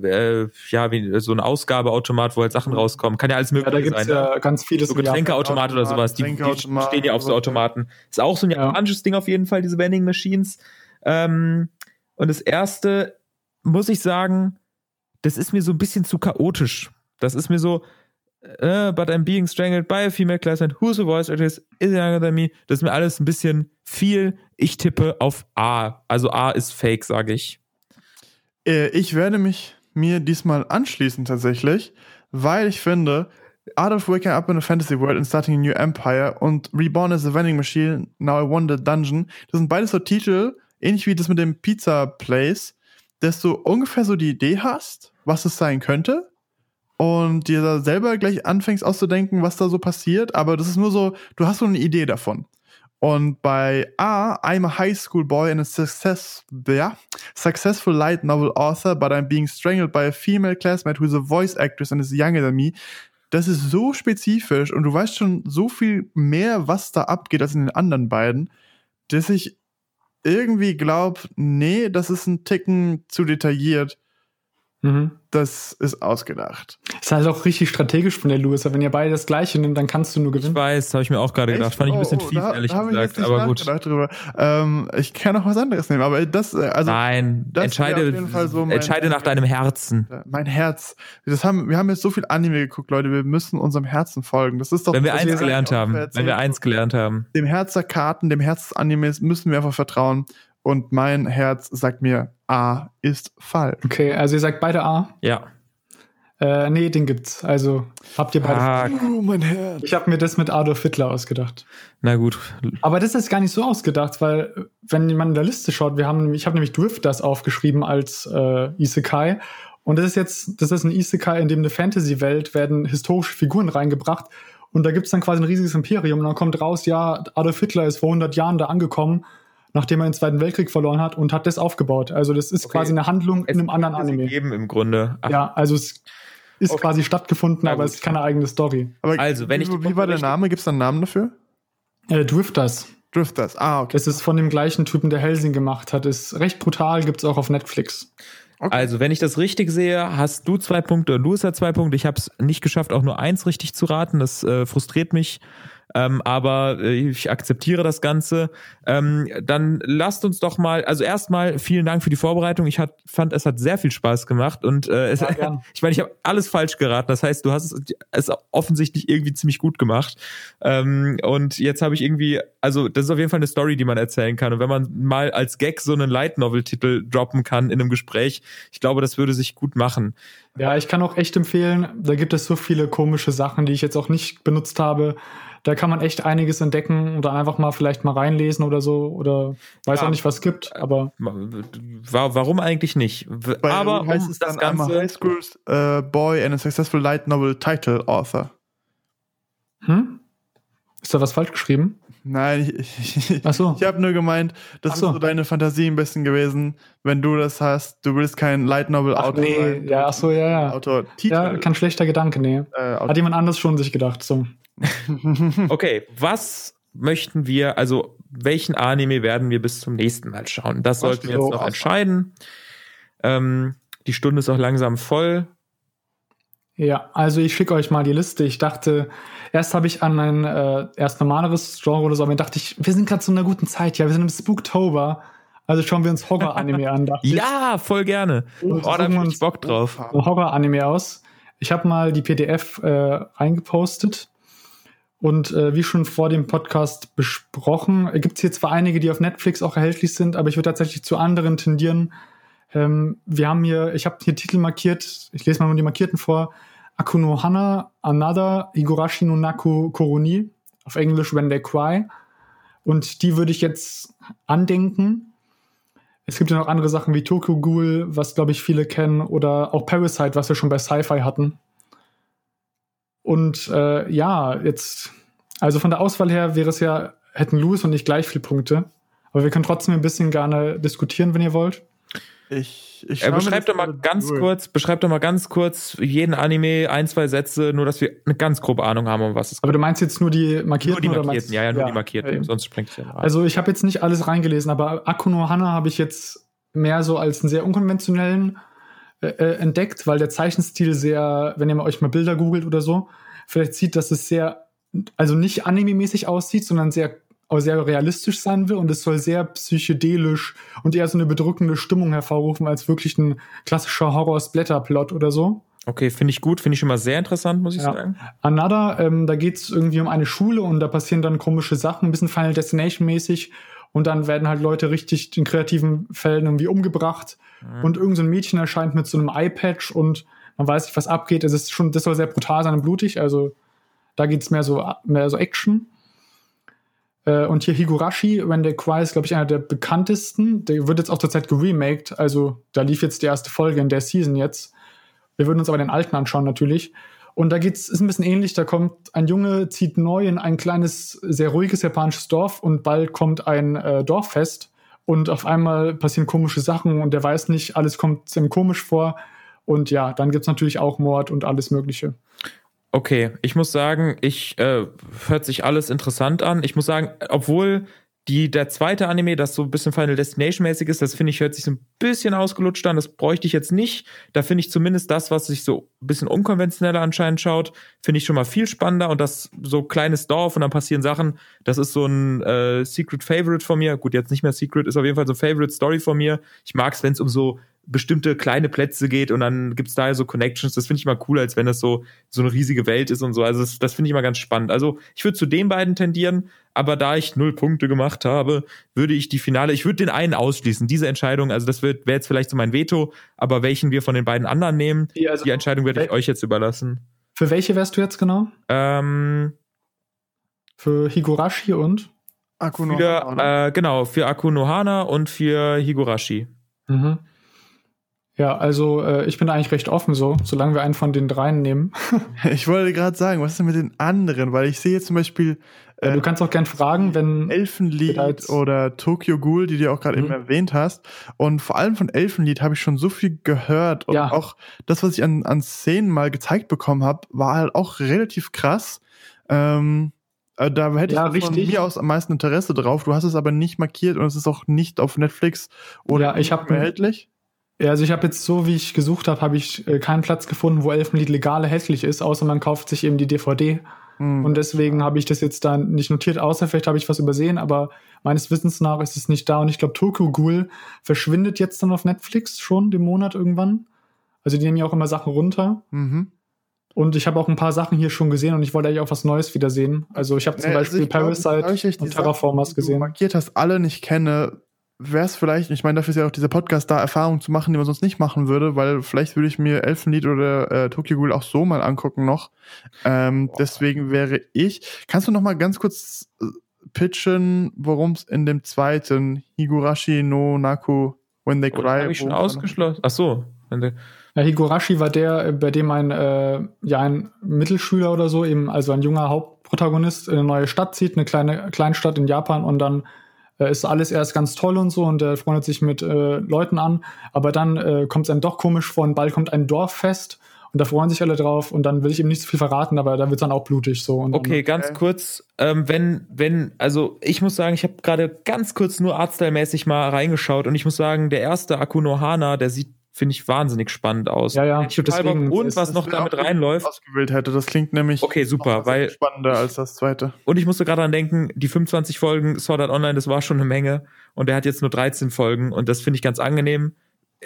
äh, ja, wie, so ein Ausgabeautomat, wo halt Sachen rauskommen. Kann ja alles mögliche ja, da sein. Ja, ganz viele so Getränkeautomat oder sowas. Die, die stehen ja auf so Automaten. Ist auch so ein japanisches Ding auf jeden Fall, diese Vending Machines. Ähm, und das erste, muss ich sagen, das ist mir so ein bisschen zu chaotisch. Das ist mir so, uh, but I'm being strangled by a female classmate who's a voice actress is younger than me. Das ist mir alles ein bisschen viel. Ich tippe auf A. Also A ist fake, sage ich. Äh, ich werde mich mir diesmal anschließen tatsächlich, weil ich finde, Art of Waking Up in a Fantasy World and Starting a New Empire und Reborn as a Vending Machine, Now I Won the Dungeon, das sind beides so Titel, ähnlich wie das mit dem Pizza Place, dass du ungefähr so die Idee hast, was es sein könnte und dir da selber gleich anfängst auszudenken, was da so passiert, aber das ist nur so, du hast so eine Idee davon. Und bei A, I'm a high school boy and a success, yeah, successful light novel author, but I'm being strangled by a female classmate who's a voice actress and is younger than me. Das ist so spezifisch und du weißt schon so viel mehr, was da abgeht, als in den anderen beiden, dass ich irgendwie glaube, nee, das ist ein Ticken zu detailliert. Mhm. Das ist ausgedacht. Das ist halt auch richtig strategisch von der Lewis. Wenn ihr beide das gleiche nimmt, dann kannst du nur gewinnen. Ich weiß, habe ich mir auch gerade gedacht. Fand ich ein bisschen oh, fies, da, ehrlich da gesagt. aber gut. Drüber. Ähm, ich kann auch was anderes nehmen, aber das, äh, also. Nein, das entscheide, so entscheide nach deinem Herzen. Mein Herz. Das haben, wir haben jetzt so viel Anime geguckt, Leute. Wir müssen unserem Herzen folgen. Das ist doch. Wenn wir eins gelernt haben. Wenn wir eins gelernt haben. Dem Herz der Karten, dem Herz des Animes müssen wir einfach vertrauen. Und mein Herz sagt mir, A ist falsch. Okay, also ihr sagt beide A? Ja. Äh, nee, den gibt's. Also habt ihr beide. Ah, oh, mein Herz. Ich habe mir das mit Adolf Hitler ausgedacht. Na gut. Aber das ist gar nicht so ausgedacht, weil wenn man in der Liste schaut, wir haben, ich habe nämlich Drifters aufgeschrieben als äh, Isekai. Und das ist jetzt, das ist ein Isekai, in dem eine Fantasy-Welt werden historische Figuren reingebracht. Und da gibt's dann quasi ein riesiges Imperium. Und dann kommt raus, ja, Adolf Hitler ist vor 100 Jahren da angekommen nachdem er den Zweiten Weltkrieg verloren hat und hat das aufgebaut. Also das ist okay. quasi eine Handlung es in einem anderen Anime. Gegeben im Grunde. Ach. Ja, also es ist okay. quasi stattgefunden, aber es ist keine eigene Story. Aber also, wenn ich wie, wie war der Name? Gibt es da einen Namen dafür? Äh, Drifters. Drifters, ah, okay. Es ist von dem gleichen Typen, der Helsing gemacht hat. Ist recht brutal, gibt es auch auf Netflix. Okay. Also, wenn ich das richtig sehe, hast du zwei Punkte und Louis hat zwei Punkte. Ich habe es nicht geschafft, auch nur eins richtig zu raten. Das äh, frustriert mich. Ähm, aber äh, ich akzeptiere das Ganze. Ähm, dann lasst uns doch mal, also erstmal vielen Dank für die Vorbereitung. Ich hat, fand, es hat sehr viel Spaß gemacht und äh, es, ja, ich meine, ich habe alles falsch geraten. Das heißt, du hast es, es offensichtlich irgendwie ziemlich gut gemacht. Ähm, und jetzt habe ich irgendwie, also das ist auf jeden Fall eine Story, die man erzählen kann. Und wenn man mal als Gag so einen Light Novel Titel droppen kann in einem Gespräch, ich glaube, das würde sich gut machen. Ja, ich kann auch echt empfehlen, da gibt es so viele komische Sachen, die ich jetzt auch nicht benutzt habe da kann man echt einiges entdecken dann einfach mal vielleicht mal reinlesen oder so oder weiß ja, auch nicht, was es gibt, aber warum eigentlich nicht? Bei aber heißt um es das dann Ganze High School uh, Boy and a Successful Light Novel Title Author. Hm? Ist da was falsch geschrieben? Nein, ich, ich, ach so. ich habe nur gemeint, das so. ist so deine Fantasie ein bisschen gewesen, wenn du das hast. Du willst kein Light Novel Autor nee. sein. Ja, ach so, ja, ja. Autor Titel. Ja, kein schlechter Gedanke, nee. Äh, Hat jemand anders schon sich gedacht, so. Okay, was möchten wir, also welchen Anime werden wir bis zum nächsten Mal schauen? Das sollten wir jetzt noch entscheiden. Ähm, die Stunde ist auch langsam voll. Ja, also ich schicke euch mal die Liste. Ich dachte, erst habe ich an ein äh, erst normaleres Genre oder so, aber dachte ich, wir sind gerade zu einer guten Zeit, ja, wir sind im Spooktober. Also schauen wir uns Horror-Anime an. ja, voll gerne. Oh, da habe ich Bock drauf. Horror-Anime aus. Ich habe mal die PDF äh, reingepostet. Und äh, wie schon vor dem Podcast besprochen, gibt es hier zwar einige, die auf Netflix auch erhältlich sind, aber ich würde tatsächlich zu anderen tendieren, ähm, wir haben hier, ich habe hier Titel markiert, ich lese mal nur die markierten vor. Akuno Hana, Another, Higurashi no Naku Koroni, auf Englisch When They Cry. Und die würde ich jetzt andenken. Es gibt ja noch andere Sachen wie Tokyo Ghoul, was glaube ich viele kennen, oder auch Parasite, was wir schon bei Sci-Fi hatten. Und äh, ja, jetzt, also von der Auswahl her wäre es ja, hätten Louis und ich gleich viele Punkte. Aber wir können trotzdem ein bisschen gerne diskutieren, wenn ihr wollt. Ich, ich äh, beschreib doch mal ganz durch. kurz, beschreib doch mal ganz kurz jeden Anime, ein, zwei Sätze, nur dass wir eine ganz grobe Ahnung haben, um was es geht. Aber du meinst jetzt nur die markierten? Nur die markierten, ja, ja, nur ja, die markierten, ja, sonst springt es ja rein. Also ich habe jetzt nicht alles reingelesen, aber Akuno Hana habe ich jetzt mehr so als einen sehr unkonventionellen äh, äh, entdeckt, weil der Zeichenstil sehr, wenn ihr euch mal Bilder googelt oder so, vielleicht sieht, dass es sehr, also nicht anime-mäßig aussieht, sondern sehr aber sehr realistisch sein will und es soll sehr psychedelisch und eher so eine bedrückende Stimmung hervorrufen als wirklich ein klassischer Horror-Splatter-Plot oder so. Okay, finde ich gut, finde ich schon mal sehr interessant, muss ich ja. sagen. Another, ähm, da geht es irgendwie um eine Schule und da passieren dann komische Sachen, ein bisschen Final Destination-mäßig und dann werden halt Leute richtig in kreativen Fällen irgendwie umgebracht mhm. und irgendein so Mädchen erscheint mit so einem Eye-Patch und man weiß nicht, was abgeht. Es ist schon, das soll sehr brutal sein und blutig, also da geht es mehr so, mehr so Action. Äh, und hier Higurashi, When They Cry, ist, glaube ich, einer der bekanntesten. Der wird jetzt auch zurzeit geremaked. Also da lief jetzt die erste Folge in der Season jetzt. Wir würden uns aber den alten anschauen natürlich. Und da geht's, ist ein bisschen ähnlich. Da kommt ein Junge, zieht neu in ein kleines, sehr ruhiges japanisches Dorf und bald kommt ein äh, Dorffest. Und auf einmal passieren komische Sachen und der weiß nicht, alles kommt ihm komisch vor. Und ja, dann gibt's natürlich auch Mord und alles Mögliche. Okay, ich muss sagen, ich äh, hört sich alles interessant an. Ich muss sagen, obwohl die, der zweite Anime, das so ein bisschen Final Destination mäßig ist, das finde ich, hört sich so ein bisschen ausgelutscht an. Das bräuchte ich jetzt nicht. Da finde ich zumindest das, was sich so ein bisschen unkonventioneller anscheinend schaut, finde ich schon mal viel spannender. Und das so kleines Dorf und dann passieren Sachen. Das ist so ein äh, Secret Favorite von mir. Gut, jetzt nicht mehr Secret, ist auf jeden Fall so Favorite Story von mir. Ich mag es, wenn es um so bestimmte kleine Plätze geht und dann gibt's da so Connections. Das finde ich mal cooler, als wenn das so, so eine riesige Welt ist und so. Also das, das finde ich mal ganz spannend. Also ich würde zu den beiden tendieren, aber da ich null Punkte gemacht habe, würde ich die Finale, ich würde den einen ausschließen. Diese Entscheidung, also das wäre jetzt vielleicht so mein Veto, aber welchen wir von den beiden anderen nehmen, die, also, die Entscheidung werde ich euch jetzt überlassen. Für welche wärst du jetzt genau? Ähm, für Higurashi und? Akunohana. Für, äh, genau, für Akunohana und für Higurashi. Mhm. Ja, also äh, ich bin eigentlich recht offen so, solange wir einen von den dreien nehmen. ich wollte gerade sagen, was ist denn mit den anderen? Weil ich sehe jetzt zum Beispiel. Äh, ja, du kannst auch gern fragen, wenn. Elfenlied oder Tokyo Ghoul, die du auch gerade mhm. eben erwähnt hast. Und vor allem von Elfenlied habe ich schon so viel gehört. Und ja. auch das, was ich an, an Szenen mal gezeigt bekommen habe, war halt auch relativ krass. Ähm, äh, da hätte ja, ich von mir aus am meisten Interesse drauf. Du hast es aber nicht markiert und es ist auch nicht auf Netflix oder ja, ich hab, erhältlich. Ja, also ich habe jetzt so, wie ich gesucht habe, habe ich äh, keinen Platz gefunden, wo Elfenlied legal hässlich ist, außer man kauft sich eben die DVD. Mhm. Und deswegen habe ich das jetzt da nicht notiert, außer vielleicht habe ich was übersehen, aber meines Wissens nach ist es nicht da. Und ich glaube, Tokyo Ghoul verschwindet jetzt dann auf Netflix schon den Monat irgendwann. Also die nehmen ja auch immer Sachen runter. Mhm. Und ich habe auch ein paar Sachen hier schon gesehen und ich wollte eigentlich auch was Neues wieder sehen. Also ich habe zum nee, also Beispiel Parasite und Terraformers Sachen, gesehen. Du markiert hast, alle nicht kenne, wäre es vielleicht, ich meine, dafür ist ja auch dieser Podcast da, Erfahrungen zu machen, die man sonst nicht machen würde, weil vielleicht würde ich mir Elfenlied oder äh, Tokyo Ghoul auch so mal angucken noch. Ähm, deswegen wäre ich. Kannst du noch mal ganz kurz äh, pitchen, worum es in dem zweiten Higurashi no Naku When They Cry. Habe ich schon ausgeschlossen. Ach so. Ja, Higurashi war der, bei dem ein, äh, ja, ein Mittelschüler oder so, eben, also ein junger Haupt Hauptprotagonist in eine neue Stadt zieht, eine kleine Kleinstadt in Japan und dann äh, ist alles erst ganz toll und so und er freundet sich mit äh, Leuten an, aber dann äh, kommt es einem doch komisch vor und bald kommt ein Dorffest und da freuen sich alle drauf und dann will ich ihm nicht so viel verraten, aber da wird es dann auch blutig so. okay, dann, ganz kurz, ähm, wenn, wenn, also ich muss sagen, ich habe gerade ganz kurz nur Artstyle-mäßig mal reingeschaut und ich muss sagen, der erste Akuno Hana, der sieht finde ich wahnsinnig spannend aus. Ja, ja. Deswegen, und was noch damit reinläuft. Ausgewählt hätte, das klingt nämlich okay, super, weil spannender als das zweite. Und ich musste gerade an denken, die 25 Folgen Sword Art Online, das war schon eine Menge und der hat jetzt nur 13 Folgen und das finde ich ganz angenehm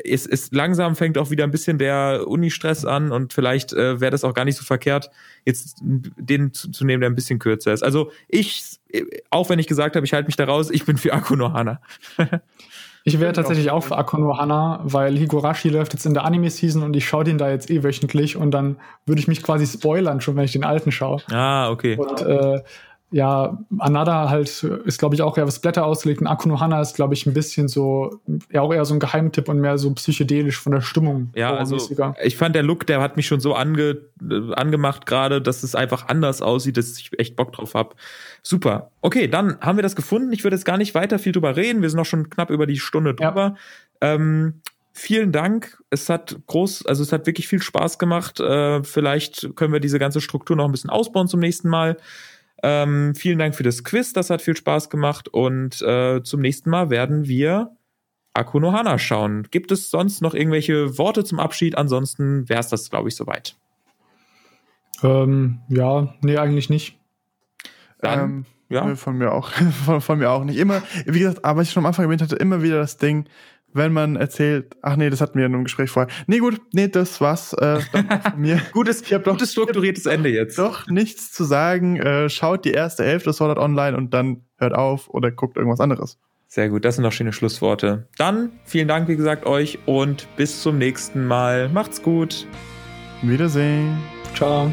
es ist langsam fängt auch wieder ein bisschen der Uni-Stress an und vielleicht äh, wäre das auch gar nicht so verkehrt, jetzt den zu, zu, nehmen, der ein bisschen kürzer ist. Also ich, auch wenn ich gesagt habe, ich halte mich da raus, ich bin für Akunohana. ich wäre tatsächlich auch für Akunohana, weil Higurashi läuft jetzt in der Anime-Season und ich schaue den da jetzt eh wöchentlich und dann würde ich mich quasi spoilern, schon wenn ich den alten schaue. Ah, okay. Und äh, ja, Anada halt ist, glaube ich, auch eher was Blätter ausgelegt. Und Akunohana ist, glaube ich, ein bisschen so, ja, auch eher so ein Geheimtipp und mehr so psychedelisch von der Stimmung. Ja, also ich fand der Look, der hat mich schon so ange, äh, angemacht gerade, dass es einfach anders aussieht, dass ich echt Bock drauf hab. Super. Okay, dann haben wir das gefunden. Ich würde jetzt gar nicht weiter viel drüber reden. Wir sind noch schon knapp über die Stunde drüber. Ja. Ähm, vielen Dank. Es hat groß, also es hat wirklich viel Spaß gemacht. Äh, vielleicht können wir diese ganze Struktur noch ein bisschen ausbauen zum nächsten Mal. Ähm, vielen Dank für das Quiz, das hat viel Spaß gemacht und äh, zum nächsten Mal werden wir Akuno Hana schauen. Gibt es sonst noch irgendwelche Worte zum Abschied? Ansonsten wäre es das, glaube ich, soweit. Ähm, ja, nee, eigentlich nicht. Dann, ähm, ja. Von mir auch, von, von, mir auch nicht. Immer, wie gesagt, aber was ich schon am Anfang erwähnt hatte, immer wieder das Ding, wenn man erzählt, ach nee, das hatten wir in einem Gespräch vorher. Nee, gut, nee, das war's äh, von mir. gutes, ich hab doch, gutes strukturiertes Ende jetzt. Doch nichts zu sagen. Äh, schaut die erste Hälfte des Sword Online und dann hört auf oder guckt irgendwas anderes. Sehr gut, das sind doch schöne Schlussworte. Dann vielen Dank, wie gesagt, euch und bis zum nächsten Mal. Macht's gut. Wiedersehen. Ciao.